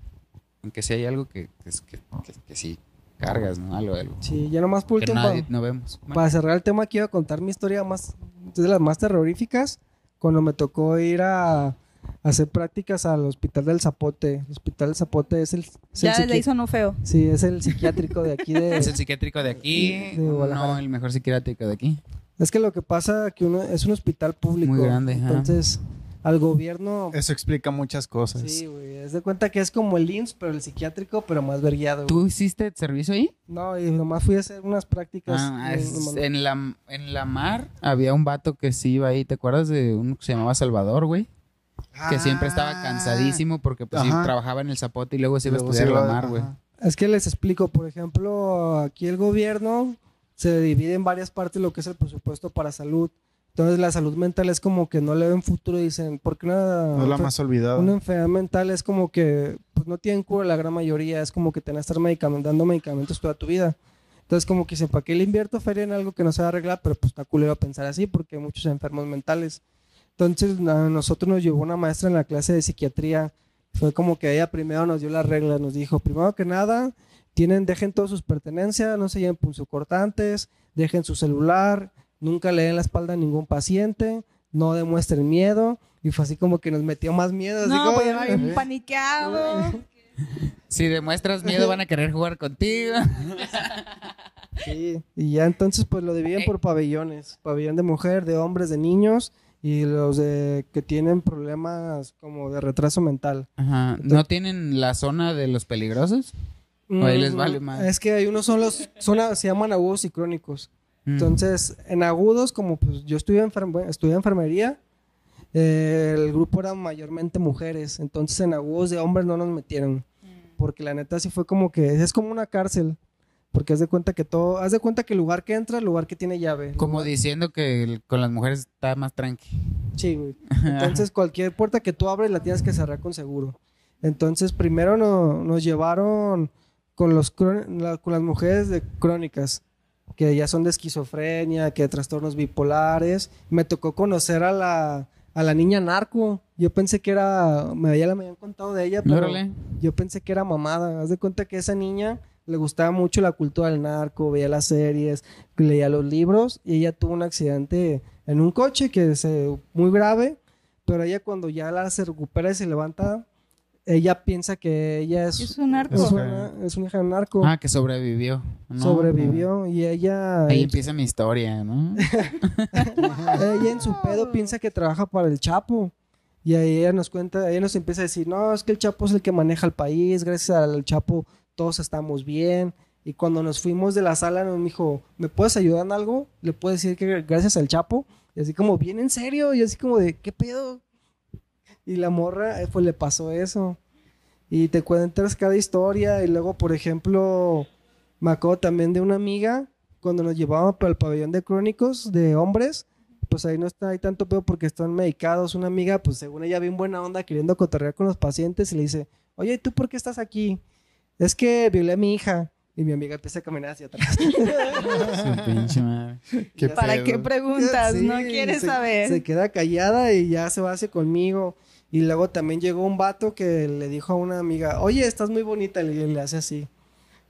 en que si hay algo que, que, que, que- que sí cargas, ¿no? Algo, algo. Sí, ya nomás por último, nadie, no vemos. Bueno, para cerrar el tema, quiero contar mi historia más, de las más terroríficas, cuando me tocó ir a hacer prácticas al Hospital del Zapote. El Hospital del Zapote es el, es el Ya desde ahí psiqui- sonó feo. Sí, es el psiquiátrico de aquí de... es el psiquiátrico de aquí, de no el mejor psiquiátrico de aquí. Es que lo que pasa que uno es un hospital público. Muy grande, ajá. Entonces, al gobierno... Eso explica muchas cosas. Sí, güey. Es de cuenta que es como el IMSS, pero el psiquiátrico, pero más verguiado. ¿Tú hiciste servicio ahí? No, y nomás fui a hacer unas prácticas. Ah, en- es- en- en, la, en la mar había un vato que sí iba ahí. ¿Te acuerdas de uno que se llamaba Salvador, güey? Que siempre estaba cansadísimo porque pues sí, trabajaba en el zapote y luego se iba a estudiar la mar, güey. Es que les explico, por ejemplo, aquí el gobierno se divide en varias partes lo que es el presupuesto para salud. Entonces la salud mental es como que no le ven futuro, dicen, porque una, No es la más olvidada. una enfermedad mental es como que pues, no tienen cura la gran mayoría, es como que te van a estar dando medicamentos toda tu vida. Entonces como que dicen, ¿para qué le invierto feria en algo que no se va a arreglar? Pero pues está culero pensar así porque hay muchos enfermos mentales. Entonces a nosotros nos llevó una maestra en la clase de psiquiatría. Fue como que ella primero nos dio las reglas, nos dijo, primero que nada, tienen, dejen todas sus pertenencias, no se lleven punzocortantes, dejen su celular, nunca le den la espalda a ningún paciente, no demuestren miedo. Y fue así como que nos metió más miedo. así No, como- pues bien paniqueado. Si demuestras miedo van a querer jugar contigo. Sí, y ya entonces pues lo dividen por pabellones, pabellón de mujer, de hombres, de niños y los de que tienen problemas como de retraso mental. Ajá. ¿No tienen la zona de los peligrosos? O ahí les Mm, vale más. Es que hay unos son los, son, se llaman agudos y crónicos. Mm. Entonces, en agudos, como pues yo estudié, enferm- estudié enfermería, eh, el grupo era mayormente mujeres. Entonces, en agudos de hombres no nos metieron. Porque la neta sí fue como que es como una cárcel. Porque haz de cuenta que todo, haz de cuenta que el lugar que entra, el lugar que tiene llave. Como Lugar- diciendo que el- con las mujeres está más tranqui. Sí, güey. Entonces, cualquier puerta que tú abres la tienes que cerrar con seguro. Entonces, primero no- nos llevaron con, los, con las mujeres de crónicas, que ya son de esquizofrenia, que de trastornos bipolares. Me tocó conocer a la, a la niña narco. Yo pensé que era, me, ya me habían contado de ella, pero yo pensé que era mamada. Haz de cuenta que esa niña le gustaba mucho la cultura del narco, veía las series, leía los libros y ella tuvo un accidente en un coche que se muy grave, pero ella cuando ya la se recupera y se levanta, ella piensa que ella es, Es un narco. es una, es una hija de narco. Ah, que sobrevivió. ¿no? sobrevivió y ella, Ahí empieza mi historia, ¿no? ella en su pedo piensa que trabaja para el Chapo. Y ahí ella nos cuenta, ella nos empieza a decir, no, es que el Chapo es el que maneja el país, gracias al Chapo todos estamos bien. Y cuando nos fuimos de la sala nos dijo, ¿me puedes ayudar en algo? Le puedo decir que gracias al Chapo. Y así como, bien en serio, y así como de, ¿qué pedo? Y la morra, eh, pues le pasó eso. Y te cuentas cada historia. Y luego, por ejemplo, me acuerdo también de una amiga, cuando nos llevaban para el pabellón de crónicos de hombres, pues ahí no está ahí tanto pedo porque están medicados. Una amiga, pues según ella, bien buena onda, queriendo cotorrear con los pacientes y le dice, oye, ¿tú por qué estás aquí? Es que violé a mi hija. Y mi amiga empieza a caminar hacia atrás. Su pinche madre. ¿Qué ¿Para pedo? qué preguntas? Sí, no quieres se- saber. Se queda callada y ya se va hacia conmigo. Y luego también llegó un vato que le dijo a una amiga, oye, estás muy bonita, y le hace así.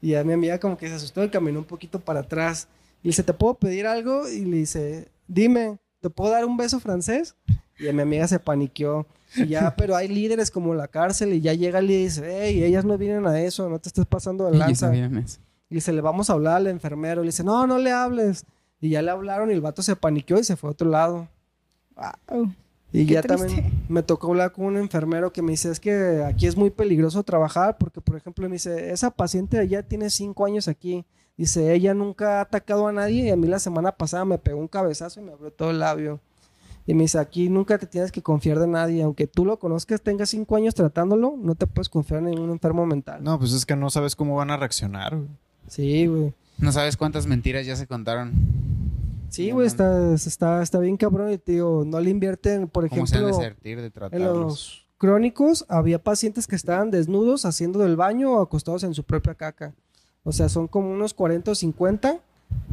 Y a mi amiga como que se asustó y caminó un poquito para atrás. Y le dice, ¿te puedo pedir algo? Y le dice, dime, ¿te puedo dar un beso francés? Y mi amiga se paniqueó. Y ya, pero hay líderes como la cárcel y ya llega y le dice, hey, ellas no vienen a eso, no te estés pasando de lanza. Y dice, le vamos a hablar al enfermero. Y le dice, no, no le hables. Y ya le hablaron y el vato se paniqueó y se fue a otro lado. Wow. Y Qué ya triste. también me tocó hablar con un enfermero que me dice, es que aquí es muy peligroso trabajar porque, por ejemplo, me dice, esa paciente ya tiene cinco años aquí. Dice, ella nunca ha atacado a nadie y a mí la semana pasada me pegó un cabezazo y me abrió todo el labio. Y me dice, aquí nunca te tienes que confiar de nadie. Aunque tú lo conozcas, tengas cinco años tratándolo, no te puedes confiar en ningún enfermo mental. No, pues es que no sabes cómo van a reaccionar, güey. Sí, güey. No sabes cuántas mentiras ya se contaron. Sí, güey, está, está, está bien cabrón y digo, no le invierten, por ¿Cómo se han de ejemplo... sentir de En los crónicos había pacientes que estaban desnudos haciendo del baño o acostados en su propia caca. O sea, son como unos 40 o 50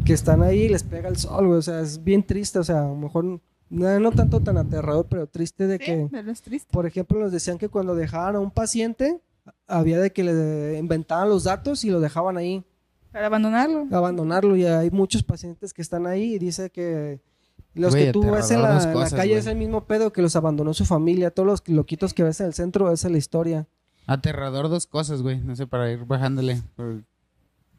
que están ahí y les pega el sol, güey. O sea, es bien triste. O sea, a lo mejor no, no tanto tan aterrador, pero triste de Sí, que, pero es triste. por ejemplo, nos decían que cuando dejaban a un paciente, había de que le inventaban los datos y lo dejaban ahí, Para abandonarlo. abandonarlo. Y hay muchos pacientes que están ahí y dice que los que tú ves en la, calle es el mismo pedo que los abandonó su familia. Todos los loquitos que ves en el centro, esa es la historia. Aterrador dos cosas, güey. No sé, para ir bajándole. Por-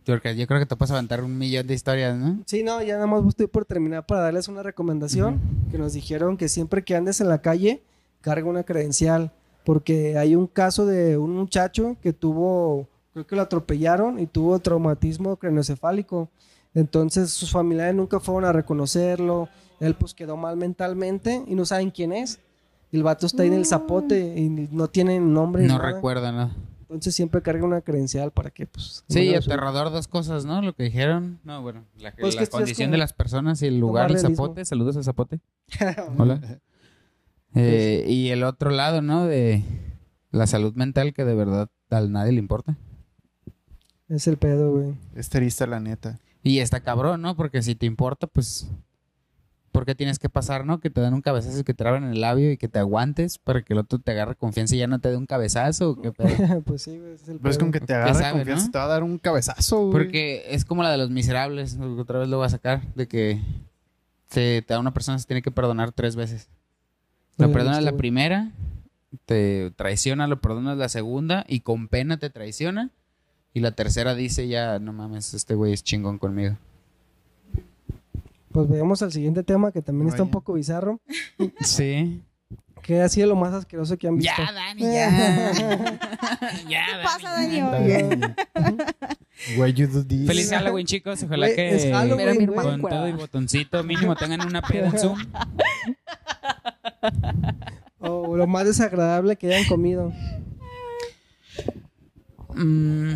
Porque yo creo que te puedes aventar un millón de historias, ¿no? Sí, no, ya nada más estoy por terminar para darles una recomendación. Que nos dijeron que siempre que andes en la calle, carga una credencial. Porque hay un caso de un muchacho que tuvo, creo que lo atropellaron y tuvo traumatismo craneoencefálico. Entonces sus familiares nunca fueron a reconocerlo. Él pues quedó mal mentalmente y no saben quién es. El vato está ahí en el zapote y no tienen nombre. No nada. recuerdo nada. Entonces siempre carga una credencial para que pues... Sí, aterrador dos cosas, ¿no? Lo que dijeron. No, bueno, la, Pues la condición de las personas y el lugar, el zapote. Saludos al zapote. Hola. Eh, y el otro lado, ¿no? De la salud mental que de verdad a nadie le importa. Es el pedo, güey. Es triste, la neta. Y está cabrón, ¿no? Porque si te importa, pues... ¿Por qué tienes que pasar, no? Que te den un cabezazo y que te abran el labio y que te aguantes para que el otro te agarre confianza y ya no te dé un cabezazo. ¿o qué pedo? pues sí, güey, es el Pues pedo. con que te ¿Qué agarre sabe, confianza no? te va a dar un cabezazo, güey. Porque es como la de los miserables. Otra vez lo voy a sacar. De que te, te- a una persona se tiene que perdonar tres veces. Lo perdonas la primera, te traiciona, lo perdonas la segunda y con pena te traiciona. Y la tercera dice ya, no mames, este güey es chingón conmigo. Pues veamos al siguiente tema que también está un poco bizarro. Sí. Que ha sido lo más asqueroso que han visto. Ya, Dani, ya. ya, ¿Qué pasa, Dani? Why you do this? Feliz Halloween, chicos. Ojalá que es Halloween, con todo y botoncito mínimo tengan una peda en Zoom. O lo más desagradable que hayan comido. Mm,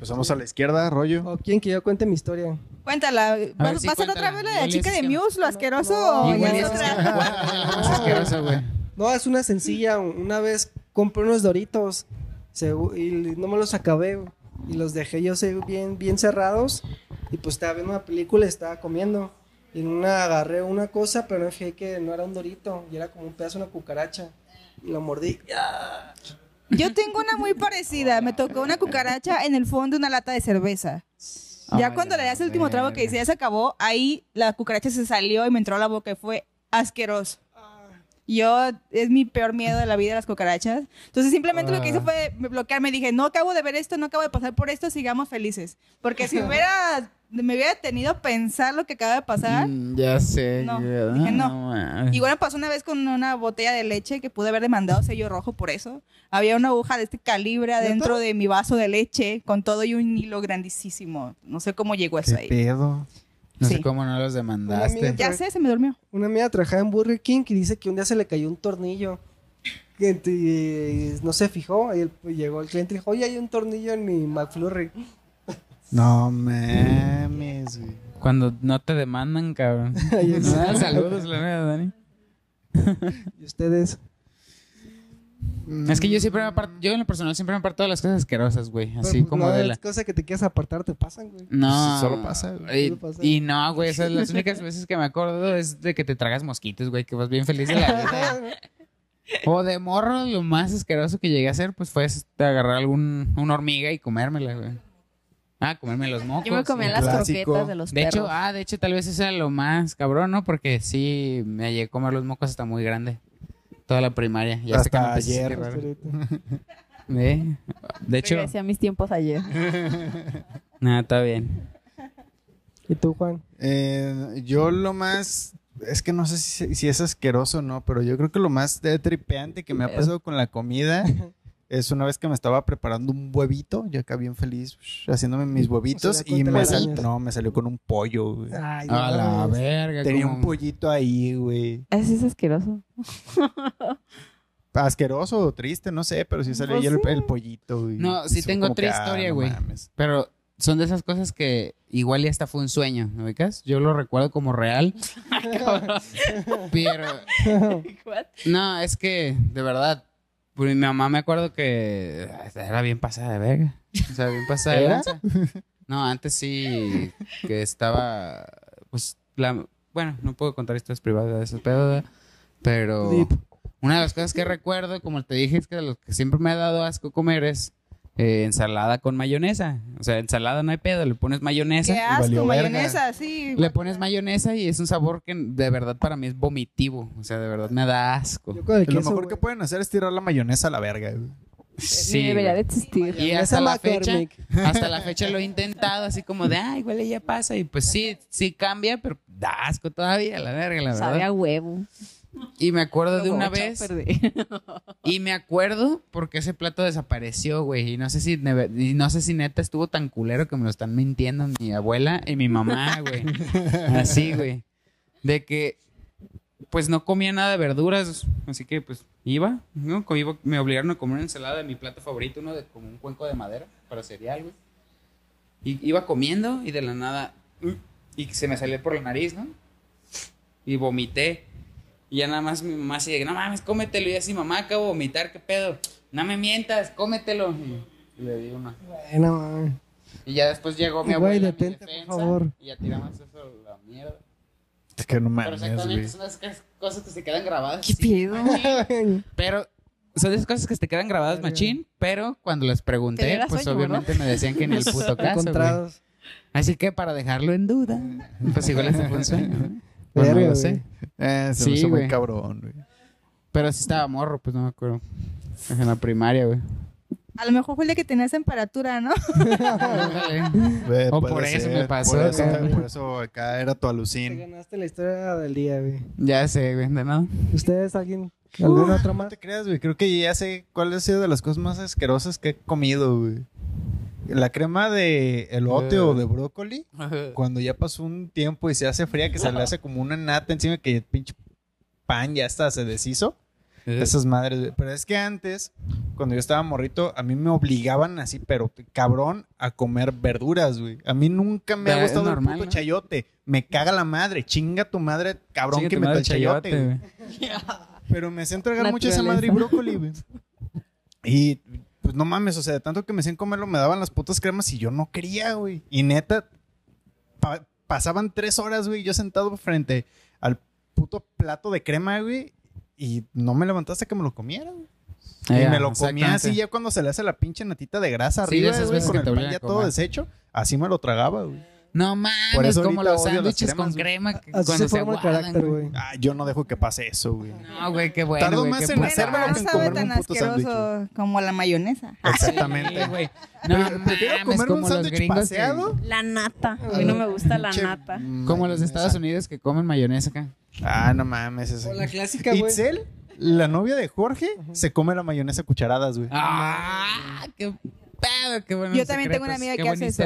Empezamos a la izquierda, rollo. O quieren que yo cuente mi historia. Cuéntala. ¿Va, sí, va a ser otra vez la de la chica de Muse, lo asqueroso? no, o igual ya y es asqueroso, güey. No, es una sencilla. Una vez compré unos doritos y no me los acabé. Y los dejé yo bien, bien cerrados. Y pues estaba viendo una película y estaba comiendo. Y en una agarré una cosa, pero me fijé que no era un dorito. Y era como un pedazo de una cucaracha. Y lo mordí. Yo tengo una muy parecida. Me tocó una cucaracha en el fondo de una lata de cerveza. Ya Ay, cuando le das el último trago que dice ya se acabó, ahí la cucaracha se salió y me entró a la boca y fue asqueroso. Yo, es mi peor miedo de la vida las cucarachas. Entonces simplemente lo que hice Ah. fue bloquearme. Dije, no acabo de ver esto, no acabo de pasar por esto, sigamos felices. Porque si hubiera, me hubiera tenido a pensar lo que acaba de pasar, Mm, ya sé. No, ya- dije no. mames. Igual me pasó una vez con una botella de leche que pude haber demandado sello rojo por eso. Había una aguja de este calibre adentro de mi vaso de leche con todo y un hilo grandísimo. No sé cómo llegó eso ¿Qué ahí. pedo? No sé cómo no los demandaste. Ya sé, se me durmió. Una amiga trabajaba en Burger King y dice que un día se le cayó un tornillo. Y no se fijó. Y el- y llegó el cliente y dijo, oye, hay un tornillo en mi McFlurry. No mames, güey. Cuando no te demandan, cabrón. Saludos, la neta, Dani. Y ustedes. Es que yo siempre me aparto, yo en lo personal siempre me aparto de las cosas asquerosas, güey. Así Pero, como no, de es la... cosa que te quieras apartar, te pasan, güey. No. Solo pasa, güey. Y, Solo pasa. y no, güey, esas las únicas veces que me acuerdo es de que te tragas mosquitos, güey, que vas bien feliz de la vida. O de morro, lo más asqueroso que llegué a hacer, pues fue este, agarrar algún, una hormiga y comérmela, güey. Ah, comerme los mocos. Yo me comía sí. las clásico. croquetas de los De perros. hecho, ah, de hecho, tal vez eso era lo más cabrón, ¿no? Porque sí, me llegué a comer los mocos hasta muy grande. Toda la primaria. Ya Hasta ayer. ¿Eh? De hecho, Regresé a mis tiempos ayer. nada, está bien. ¿Y tú, Juan? Eh, yo lo más. Es que no sé si, si es asqueroso o no, pero yo creo que lo más tripeante que me ha pasado con la comida es una vez que me estaba preparando un huevito, yo acá bien feliz, haciéndome mis huevitos y ¿cuánto me, sal- no, me salió con un pollo, güey. Ay, A la no. verga. Tenía como- un pollito ahí, güey. Ese es asqueroso. Asqueroso o triste, no sé, pero sí salió Pues ahí el, sí. el pollito, güey. No, sí Y fue tengo como otra que, ah, historia, no güey. mames. Pero son de esas cosas que igual ya hasta fue un sueño, ¿me ubicas? Yo lo recuerdo como real. Pero no, es que de verdad, pues, mi mamá me acuerdo que era bien pasada de verga. O sea, bien pasada de lanza. No, antes sí que estaba pues la bueno, no puedo contar historias privadas de esos pedos, pero una de las cosas que recuerdo, como te dije, es que de lo que siempre me ha dado asco comer es eh, ensalada con mayonesa. O sea, ensalada no hay pedo, le pones mayonesa. Qué asco, verga. mayonesa, sí. Le pones mayonesa y es un sabor que de verdad para mí es vomitivo. O sea, de verdad me da asco. Yo con el Lo mejor güey. que pueden hacer es tirar la mayonesa a la verga, güey. Sí. debería de existir. Y hasta la fecha, hasta la fecha lo he intentado así como de, ah, igual ya pasa. Y pues sí, sí cambia, pero da asco todavía, la verga, la Sabe verdad. a huevo. Y me acuerdo de una vez, y me acuerdo porque ese plato desapareció, güey. Y no sé si y no sé si neta estuvo tan culero que me lo están mintiendo mi abuela y mi mamá, güey. Así, güey. De que pues no comía nada de verduras, así que pues iba, ¿no? Iba- me obligaron a comer una ensalada de mi plato favorito, uno de como un cuenco de madera para cereal, güey. Y iba comiendo y de la nada y se me salió por la nariz, ¿no? Y vomité. Y ya nada más mi mamá así de, no mames, cómetelo. Y así, mamá, acabo de vomitar, ¿qué pedo? No me mientas, cómetelo. Y le di una. Bueno, mames. Y ya después llegó mi Güey, abuela, mi detente, por defensa, favor. y ya tiramos eso a la mierda. Es que no Pero mames, exactamente, güey. son las cosas que se quedan grabadas. ¿Qué pedo? Pero son esas cosas que se te quedan grabadas machín, pero cuando les pregunté, pues sueño, obviamente me decían que en el puto caso, güey. Así que para dejarlo en duda, pues igual este fue un sueño, ¿no? Pues no lo güey. sé. Eh, se Sí, me hizo muy güey. cabrón, güey. Pero sí estaba morro, pues no me acuerdo. En la primaria, güey. A lo mejor fue el día que tenías temperatura, ¿no? Güey, O puede por eso me pasó, Por eso, por eso acá era tu Te alucín. ganaste la historia del día, güey. ya sé, güey, de nada. ¿Ustedes, alguien? ¿Alguna otra No más? te creas, güey. Creo que ya sé cuál ha sido de las cosas más asquerosas que he comido, güey. La crema de elote Eh. o de brócoli, cuando ya pasó un tiempo y se hace fría, que se le hace como una nata encima que el pinche pan ya está, se deshizo. Esas madres. Pero es que antes, cuando yo estaba morrito, a mí me obligaban así, pero cabrón, a comer verduras, güey. A mí nunca me ha gustado normal, el puto ¿no? chayote. Me caga la madre. Chinga tu madre, cabrón, que me madre el chayote, güey. Pero me hacían tragar mucho esa madre y brócoli, güey. Y pues no mames, o sea, de tanto que me hacían comerlo, me daban las putas cremas y yo no quería, güey. Y neta, pa- pasaban tres horas, güey, yo sentado frente al puto plato de crema, güey. Y no me levantaste que me lo comiera, güey. y me lo comía así ya cuando se le hace la pinche natita de grasa Sí, arriba, esas güey, veces con que el te pan obligan ya todo deshecho. Así me lo tragaba, güey. No Por mames, eso como ahorita los odio las sándwiches con cremas, crema que Así cuando se forma el guardan, carácter, güey. Ah, yo no dejo que pase eso, güey. No, güey, qué bueno, Tardo güey, más qué en puta hacérmelo no que madre. en sabe comerme tan un puto asqueroso como la mayonesa. Exactamente. Sí, güey. No Pre- prefiero mames, comerme un como los sándwich gringos que- paseado. La nata. A mí no me gusta la Che, nata. Como los de Estados. Unidos que comen mayonesa acá. Ah, no mames. Eso. O la clásica, güey. Itzel, la novia de Jorge, se come la mayonesa a cucharadas, güey. Ah, qué pedo, qué bueno. Yo también tengo una amiga que hace eso.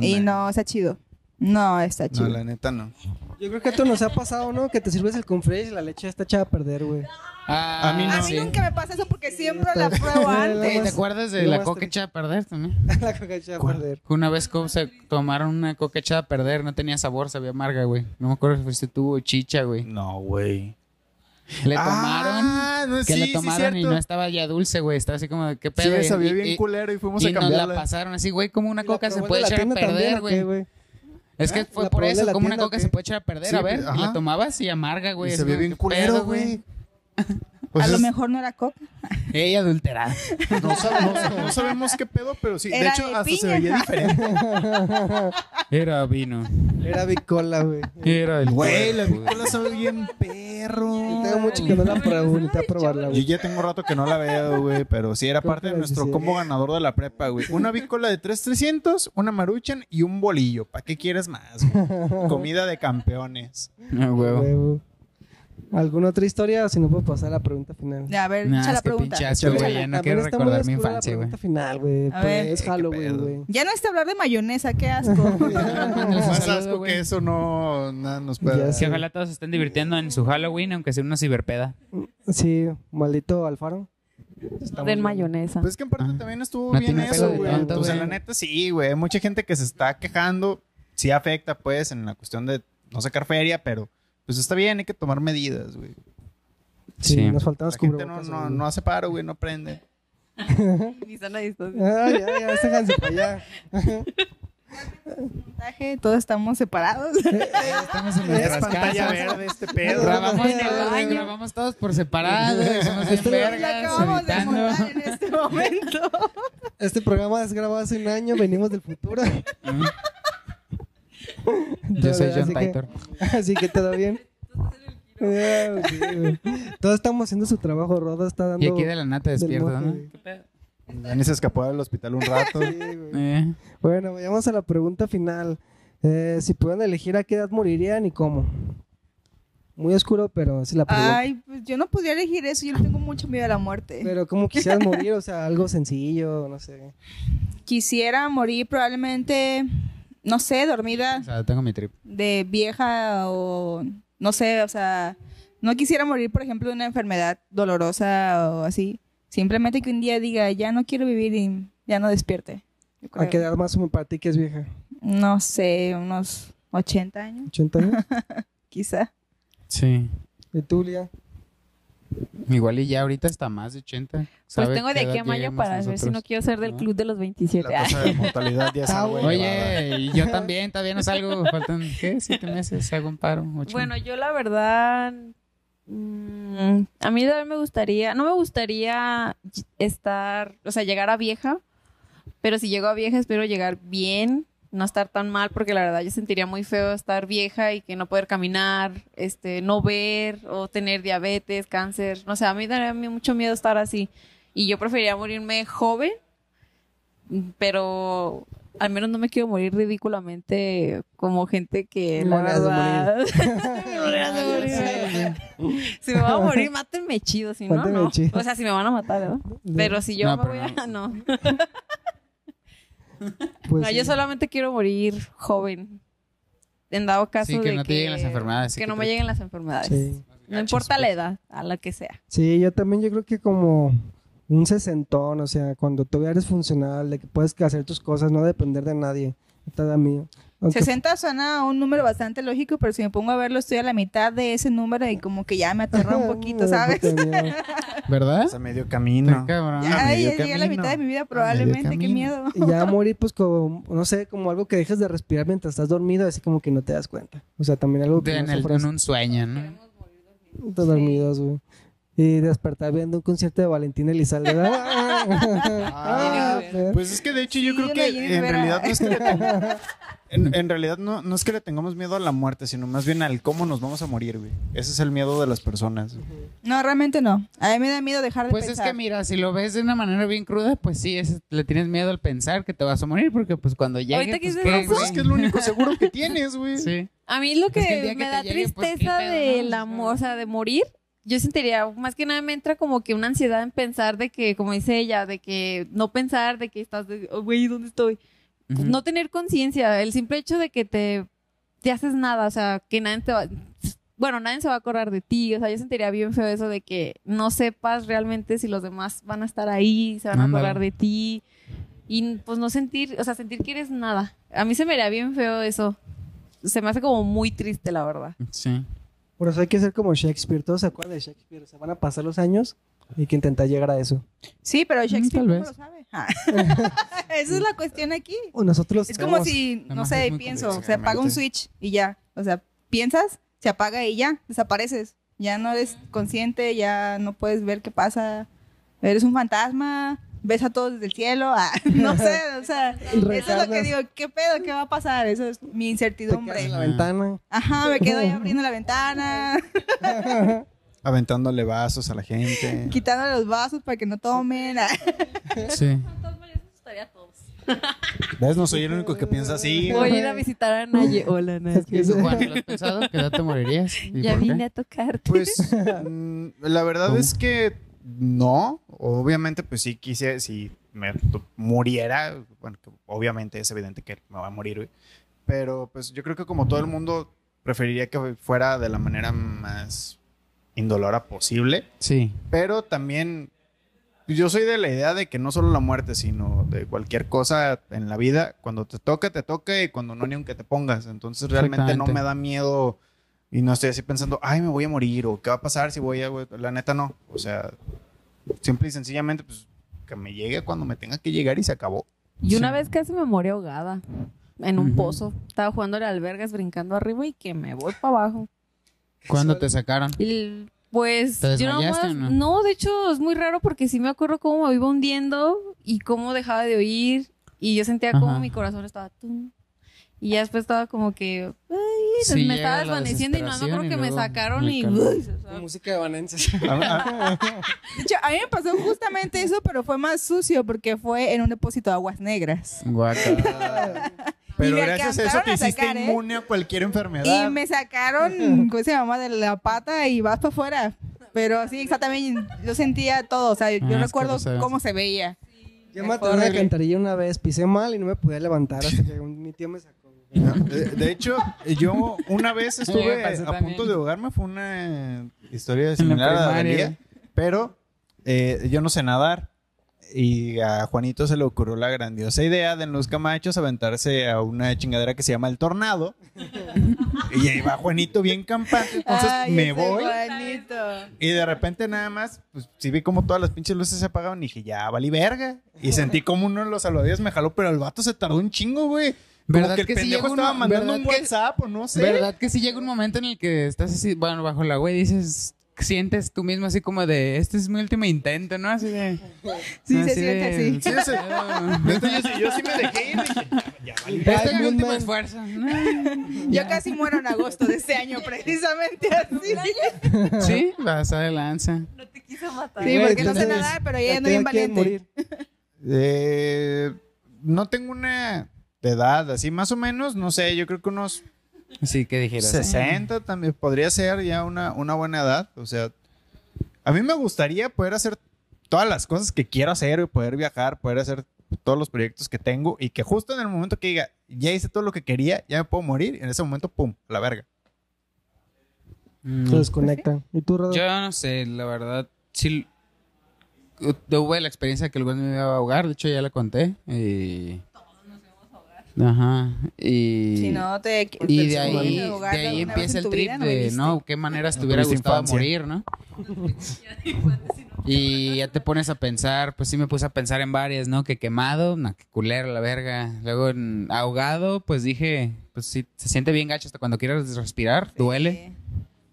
Y no, está chido. No, está No, chido. la neta no. Yo creo que esto nos ha pasado, ¿no? Que te sirves el confresh y la leche está echada a perder, güey. Ah, A mí no. A mí sí. nunca me pasa eso porque siempre la pruebo antes. ¿Te acuerdas de lo la más coca triste. echada a perder también? la coca echada a perder. Una vez co- se tomaron una coca echada a perder, no tenía sabor, sabía amarga, güey. No me acuerdo si fuiste tú o Chicha, güey. No, güey. Le tomaron, Ah, no, que sí, le sí, tomaron y no estaba ya dulce, güey. Estaba así como, ¿qué pedo? Sí, sabía Y- bien y- culero y fuimos Y a nos la cambiarla. pasaron así, güey, como una ¿Y coca se puede echar a perder, güey. Es que fue ¿La por eso, como una coca se puede echar a perder. A ver, la tomabas y amarga, güey. Y se ve bien ¿qué culero, güey. Pues a lo mejor no era coca. Ella adulterada. No, sab- no sab- no sabemos qué pedo, pero sí. De hecho, de hasta se veía diferente. Era vino. Era bicola, güey. Era el Güey, la bicola sabe bien perro. Tengo mucho que no la pregunté a probarla, Yo güey. ya tengo rato que no la veo, güey, pero sí era parte de nuestro combo ganador de la prepa, güey. Una bicola de 3,300, una maruchan y un bolillo. ¿Para qué quieres más? güey? Comida de campeones. Ah, huevo. ¿Alguna otra historia? O si no, puedo pasar a la pregunta final. A ver, Nah, echa es la que pregunta. pinche asco, güey. Ya no quiero está recordar mi infancia, güey. pregunta final, güey. A Pues ver. es Halloween, güey. Ya no es hablar de mayonesa, qué asco. Más asco que eso no nada nos Ya puede. Que ojalá todos se estén divirtiendo en su Halloween, aunque sea una ciberpeda. Sí, maldito Alfaro. Den mayonesa. Pues es que en parte Ah. también estuvo No bien eso, de güey. O sea, güey. la neta sí, güey. Hay mucha gente que se está quejando. Sí afecta, pues, en la cuestión de no sacar feria, pero pues está bien, hay que tomar medidas, güey. Sí, Sí. nos faltan La los gente no, no, no hace paro, güey, no prende. Ni sana distancia. Ah, ya, ya, séganse para allá. Montaje, Todos estamos separados. Estamos en Es nuestras pantalla casas. verde este pedo. Grabamos, En el baño. grabamos todos por separado. Somos bien vergas, acabamos de montar en este momento. Este programa es grabado hace un año, venimos del futuro. Yo soy Así John que- Titor. Así que todo bien. Ah. Todos estamos haciendo su trabajo, Rodo está dando. Y aquí de la nata moje, ¿no? Dani se escapó del hospital un rato. Sí, güey. Eh, Bueno, vayamos a la pregunta final. Eh, si pudieran elegir a qué edad morirían y cómo. Muy oscuro, pero sí la pregunta. Ay, pues yo no podría elegir eso. Yo le tengo mucho miedo a la muerte. Pero ¿cómo quisieras morir? O sea, algo sencillo, no sé. Quisiera morir probablemente, no sé, dormida o sea, tengo mi trip. de vieja o no sé, o sea, no quisiera morir, por ejemplo, de una enfermedad dolorosa o así. Simplemente que un día diga, ya no quiero vivir y ya no despierte. ¿A qué edad más o menos para ti que es vieja? No sé, unos 80 años, ¿80 años? quizá. Sí. ¿Y tú, Lía? Igual y ya ahorita está más de 80. Pues ¿Sabe tengo de qué aquí a mayo para ver si no quiero ser del ¿No? club de los 27. La tasa de mortalidad ya. Oye, y yo también, todavía no salgo. Faltan, ¿qué? ¿Siete meses? Hago un paro. Ocho. Bueno, yo la verdad, mm, a mí verdad me gustaría, no me gustaría estar, o sea, llegar a vieja, pero si llego a vieja espero llegar bien, no estar tan mal, porque la verdad yo sentiría muy feo estar vieja y que no poder caminar, este, no ver o tener diabetes, cáncer, no sé, a mí daría a mí mucho miedo estar así. Y yo preferiría morirme joven, pero al menos no me quiero morir ridículamente como gente que la Monedas de verdad morir. si me voy a morir mátenme chido si no no. chido. o sea si me van a matar ¿verdad? pero si yo No, me voy a no, Pues No, sí. yo solamente quiero morir joven en dado caso Sí, que de no te lleguen las enfermedades, que que no me lleguen las enfermedades Sí. no importa la edad a la que sea Sí, yo también yo creo que como un sesentón, o sea, cuando tú eres funcional, de que puedes hacer tus cosas, no depender de nadie. Da miedo. Aunque- 60 suena un número bastante lógico, pero si me pongo a verlo estoy a la mitad de ese número y como que ya me aterra un poquito, ¿sabes? ¿verdad? Es a medio camino. Está cabrón. Ya. Ay, medio ya llegué a la mitad de mi vida probablemente, qué miedo. Y ya morir, pues, como, no sé, como algo que dejes de respirar mientras estás dormido, así como que no te das cuenta. O sea, también algo que De- no en, el- sufras en un sueño, ¿no? Estás dormidos, güey. Y despertar viendo un concierto de Valentín Elizalde. ¡Ah! Ah, pero- Pues es que de hecho yo Sí, creo que en realidad no es que le ten- en, en realidad no, no es que le tengamos miedo a la muerte, sino más bien al cómo nos vamos a morir, güey. Ese es el miedo de las personas. No, realmente no. A mí me da miedo dejar de Pues es pensar. que mira, si lo ves de una manera bien cruda, pues sí, es- le tienes miedo al pensar que te vas a morir, porque pues cuando llegue, pues, ¿qué, eso, Pues es que es lo único seguro que tienes, güey. Sí. A mí lo que, Es me da llegue, pues, ¿qué tristeza pedo, del no? amor, o sea, de morir, yo sentiría, más que nada me entra como que una ansiedad en pensar de que, como dice ella, de que no pensar, de que estás, de, oh, güey, ¿dónde estoy? No tener conciencia, el simple hecho de que te, te haces nada, o sea, que nadie te va, bueno, nadie se va a acordar de ti, o sea, yo sentiría bien feo eso de que no sepas realmente si los demás van a estar ahí, se van a acordar de ti, y pues no sentir, o sea, sentir que eres nada. A mí se me haría bien feo eso. Se me hace como muy triste, la verdad. Sí. Por eso hay que ser como Shakespeare. Todos se acuerdan de Shakespeare. Se van a pasar los años y hay que intentar llegar a eso. Sí, pero Shakespeare tal no lo sabe. Ah. Esa es la cuestión aquí. O nosotros Es como si, no sé, pienso, se apaga un switch y ya. O sea, piensas, se apaga y ya, desapareces. Ya no eres consciente, ya no puedes ver qué pasa. Eres un fantasma, ves a todos desde el cielo. ah, no sé, o sea, eso es lo que digo. ¿Qué pedo? ¿Qué va a pasar? Eso es mi Te incertidumbre. en la ventana. Ajá, me quedo ahí abriendo la ventana, Aventándole vasos a la gente. quitándole los vasos para que no tomen. Sí. asustaría a todos. ¿Ves? No soy el único que piensa así. Voy a ir a visitar a Naye. Hola, Naye. ¿Y tú, Juan, lo has pensado? ¿Qué edad te morirías? ¿Y Ya qué? vine a tocarte. Pues mm, la verdad ¿Cómo? es que no. Obviamente, pues sí quise, si me muriera, bueno, obviamente es evidente que me va a morir, güey. Pero pues yo creo que como todo el mundo preferiría que fuera de la manera más indolora posible. Sí. Pero también yo soy de la idea de que no solo la muerte, sino de cualquier cosa en la vida, cuando te toca, te toca y cuando no, ni aunque te pongas. Entonces realmente no me da miedo y no estoy así pensando, ay, me voy a morir o qué va a pasar si voy a... La neta no. O sea, simple y sencillamente, pues que me llegue cuando me tenga que llegar y se acabó. Y una Sí. vez casi me morí ahogada en un pozo. Estaba jugando a albergas, brincando arriba y que me voy para abajo. ¿Cuándo te sacaron? Y pues ¿Te yo nomás- no? no, de hecho es muy raro porque sí me acuerdo cómo me iba hundiendo y cómo dejaba de oír y yo sentía como Ajá. mi corazón estaba tum. y ya después estaba como que ay, Sí, me estaba desvaneciendo y no, no creo que me sacaron y Música de Vanenses. A- a- De hecho, a mí me pasó justamente eso, pero fue más sucio porque fue en un depósito de aguas negras. Guaca. Pero gracias a eso te hiciste sacar, ¿eh? inmune a cualquier enfermedad. Y me sacaron, ¿cómo se llama? De la pata y vas para afuera. Pero sí, exactamente, yo sentía todo, o sea, yo Ah, recuerdo cómo se veía. Yo me atoré en la alcantarilla una vez, pisé mal y no me podía levantar hasta que un- mi tío me sacó. De, hecho, yo una vez estuve a también. punto de ahogarme. Fue una historia similar a la güey. Pero eh, yo no sé nadar. Y a Juanito se le ocurrió la grandiosa idea de en los camachos aventarse a una chingadera que se llama el tornado. y ahí va Juanito bien campante. Entonces Ay, me voy. Juanito. Y de repente nada más, pues sí vi como todas las pinches luces se apagaban y dije, ya valí verga. Y sentí como uno de los salvavidas me jaló, pero el vato se tardó un chingo, güey. Como ¿Verdad que el que sí pendejo llega estaba uno- mandando verdad un que- WhatsApp o no sé. ¿Verdad que si llega un momento en el que estás así, bueno, bajo el agua y dices, sientes tú mismo así como de, este es mi último intento, ¿no? Así de... Sí, se siente de- así. Sí, yo, sí- yo sí me dejé ir. Dije, ya, ya Este es mi último man. esfuerzo. Yo casi muero en agosto de este año, precisamente así. Sí, vas a de lanza. no te quiso matar. Sí, Güey, porque no sé nadar, pero ya ella ando te bien valiente. Eh, no tengo una edad así, más o menos, no sé, yo creo que unos Sí, que dijeras. 60 también podría ser ya una, una buena edad. O sea, a mí me gustaría poder hacer todas las cosas que quiero hacer, güey, poder viajar, poder hacer todos los proyectos que tengo y que justo en el momento que diga, ya hice todo lo que quería, ya me puedo morir, y en ese momento, pum, a la verga. Mm. Se desconectan. ¿Y tú, Rodo? Yo no sé, la verdad, sí. Tuve la experiencia que el güey me iba a ahogar, de hecho ya la conté. Y... Ajá. Y... Si no te Y de ahí, de ahí empieza el trip vida, ¿no de? ¿no? ¿Qué maneras te hubiera gustado infancia. morir, no? Y ya te pones a pensar, pues sí me puse a pensar en varias, ¿no? Que quemado, no, que culero la verga. Luego en ahogado, pues dije, pues sí, se siente bien gacho hasta cuando quieras respirar, duele.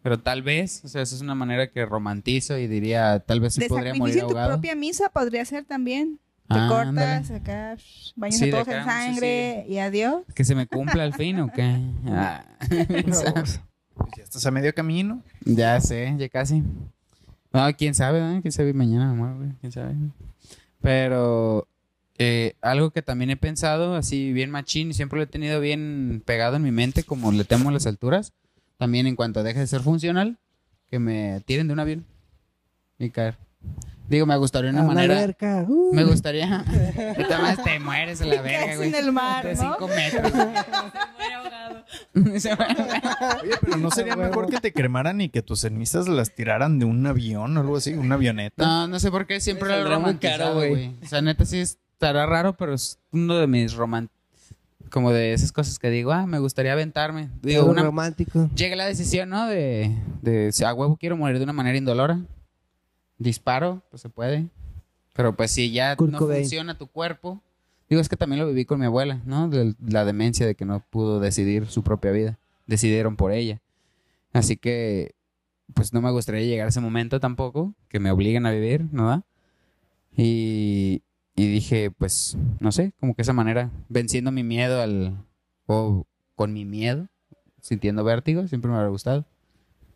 Pero tal vez, o sea, esa es una manera que romantizo y diría, tal vez sí podría morir sacrificio en tu ahogado. propia misa podría ser también. Te Ah, cortas ándale. acá, shh, baños Sí, a todos acá, en sí, sangre y adiós. Que se me cumpla al fin o qué. Ah. Pues ya estás a medio camino. Ya sé, ya casi. No, quién sabe, ¿no? quién sabe mañana güey, quién sabe. Pero eh, algo que también he pensado, así bien machín, y siempre lo he tenido bien pegado en mi mente, como le temo a las alturas, también en cuanto deje de ser funcional, que me tiren de un avión y caer. Digo, me gustaría una A manera... alberca. Uh. Me gustaría... Ahorita más te mueres a la verga, güey. en el mar, De ¿no? cinco metros. Se muere ahogado. Oye, pero ¿no sería mejor que te cremaran y que tus cenizas las tiraran de un avión o algo así? Una avioneta. No, no sé por qué siempre lo he saldrá muy romantizado, caro, güey. O sea, neta sí estará raro, pero es uno de mis roman... Como de esas cosas que digo, ah, me gustaría aventarme. Digo, una... romántico. Llega la decisión, ¿no? De, de si a huevo quiero morir de una manera indolora. Disparo, pues se puede. Pero pues si ya Kurt no Cobain. funciona tu cuerpo. Digo, es que también lo viví con mi abuela, ¿no? De la demencia de que no pudo decidir su propia vida. Decidieron por ella. Así que pues no me gustaría llegar a ese momento tampoco, que me obliguen a vivir, ¿no? Y, y dije, pues, no sé, como que esa manera, venciendo mi miedo al, o con mi miedo, sintiendo vértigo, siempre me había gustado.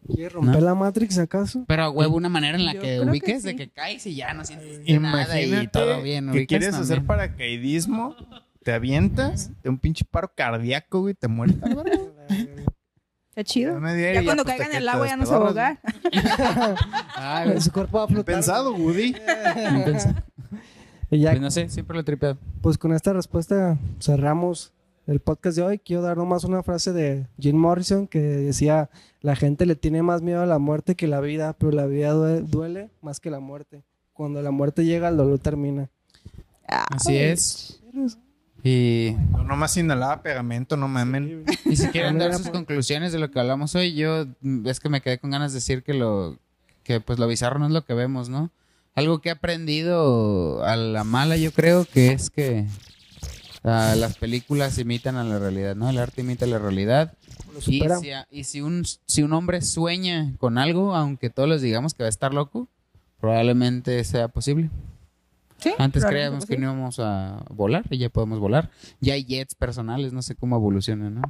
¿Quieres romper la Matrix acaso? Pero a huevo, una manera en la Yo que ubiques de que caes y ya no sientes nada y todo bien. ubicas quieres hacer también. paracaidismo, te avientas de un pinche paro cardíaco, güey, te mueres. Está chido. Ya cuando pues, caiga te en el agua ya no se va a ahogar. Ay, Su cuerpo va a flotar. Pensado, Woody. no. Y ya, Pues no sé, siempre lo he tripeado. pues con esta respuesta cerramos el podcast de hoy. Quiero dar nomás una frase de Jim Morrison que decía, la gente le tiene más miedo a la muerte que la vida, pero la vida due- duele más que la muerte. Cuando la muerte llega, el dolor termina. Así es. Y, No, nomás inhalaba pegamento, no mamen. y si quieren dar sus conclusiones de lo que hablamos hoy, yo mm, es que me quedé con ganas de decir que lo que pues lo bizarro no es lo que vemos, ¿no? Algo que he aprendido a la mala, yo creo que es que ah, las películas imitan a la realidad, ¿no? El arte imita la realidad. Y, si, a- y si, un, si un hombre sueña con algo, aunque todos les digamos que va a estar loco, probablemente sea posible. Sí, Antes creíamos que no íbamos a volar y ya podemos volar. Ya hay jets personales, no sé cómo evolucionan, ¿no?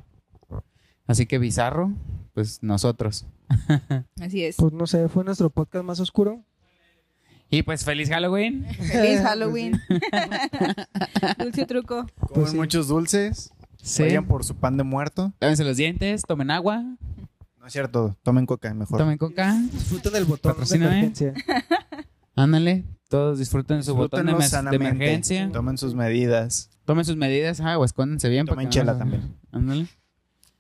Así que bizarro, pues nosotros. Así es. Pues no sé, fue nuestro podcast más oscuro. Y pues feliz Halloween. Feliz Halloween. Dulce truco. Comen Pues sí. muchos dulces. Sí. Vayan por su pan de muerto. Lávense los dientes, tomen agua, No es cierto, tomen coca mejor. tomen coca. Disfruten del botón de Patrocíname. emergencia. Ándale, todos disfruten su botón de, emergencia. Tomen sus medidas. Tomen sus medidas, ah, o escóndense bien. Tomen para que no chela se- también. Ándale.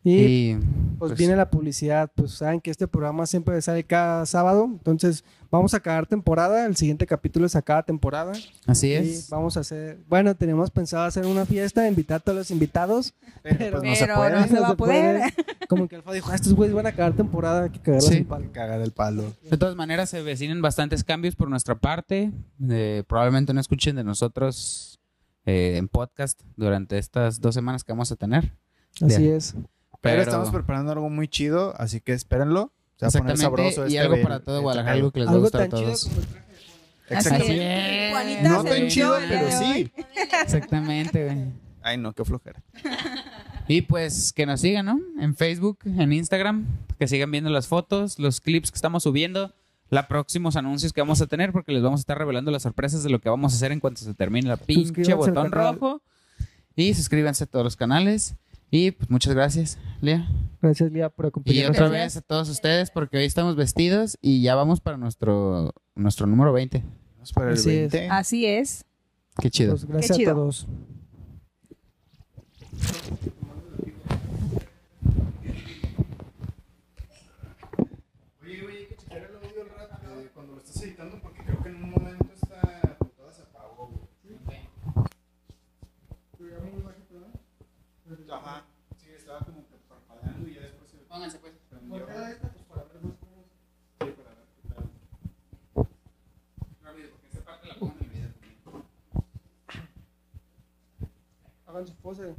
Y Y pues, pues- viene la publicidad. Pues saben que este programa siempre sale cada sábado. Entonces vamos a acabar temporada. El siguiente capítulo es a cada temporada. así Y es. vamos a hacer, bueno, tenemos pensado hacer una fiesta, invitar a todos los invitados. Pero pues no se puede. no se va a poder. Como que Alfa dijo, "Ah, estos güeyes van a acabar temporada, hay que cagarlas Sí. palo". Caga del palo. De todas maneras, se vecinen bastantes cambios por nuestra parte. Eh, probablemente no escuchen de nosotros eh, en podcast durante estas dos semanas que vamos a tener. Así Bien. es. Pero, Pero, estamos preparando algo muy chido, así que espérenlo. Se va a poner exactamente, sabroso y este algo ve- para todo Guadalajara, algo que les va a Algo todos. como el traje. Así Exacto. es. Juanita No tan chido, pero sí. Exactamente, güey. Ay, no, qué flojera. Y pues que nos sigan, ¿no? En Facebook, en Instagram, que sigan viendo las fotos, los clips que estamos subiendo, los próximos anuncios que vamos a tener, porque les vamos a estar revelando las sorpresas de lo que vamos a hacer en cuanto se termine la pinche botón rojo. Y suscríbanse a todos los canales. Y pues muchas gracias, Lea. Gracias, Lía, por Y acompañarnos. otra Gracias. vez a todos ustedes, porque hoy estamos vestidos y ya vamos para nuestro, nuestro número 20. Vamos para el Así es. 20. Así es. Qué chido. Pues, gracias Qué chido. a todos. Oye, güey, hay que checar el audio al rato, eh, cuando lo estás editando, porque creo que en un momento esta putada se apagó, güey. Ajá. Sí, estaba como que parpadeando y ya después se Pónganse pues. prendió. Sí, para ver qué tal. Rápido, porque esta parte la pongo en el video. Hagan su pose.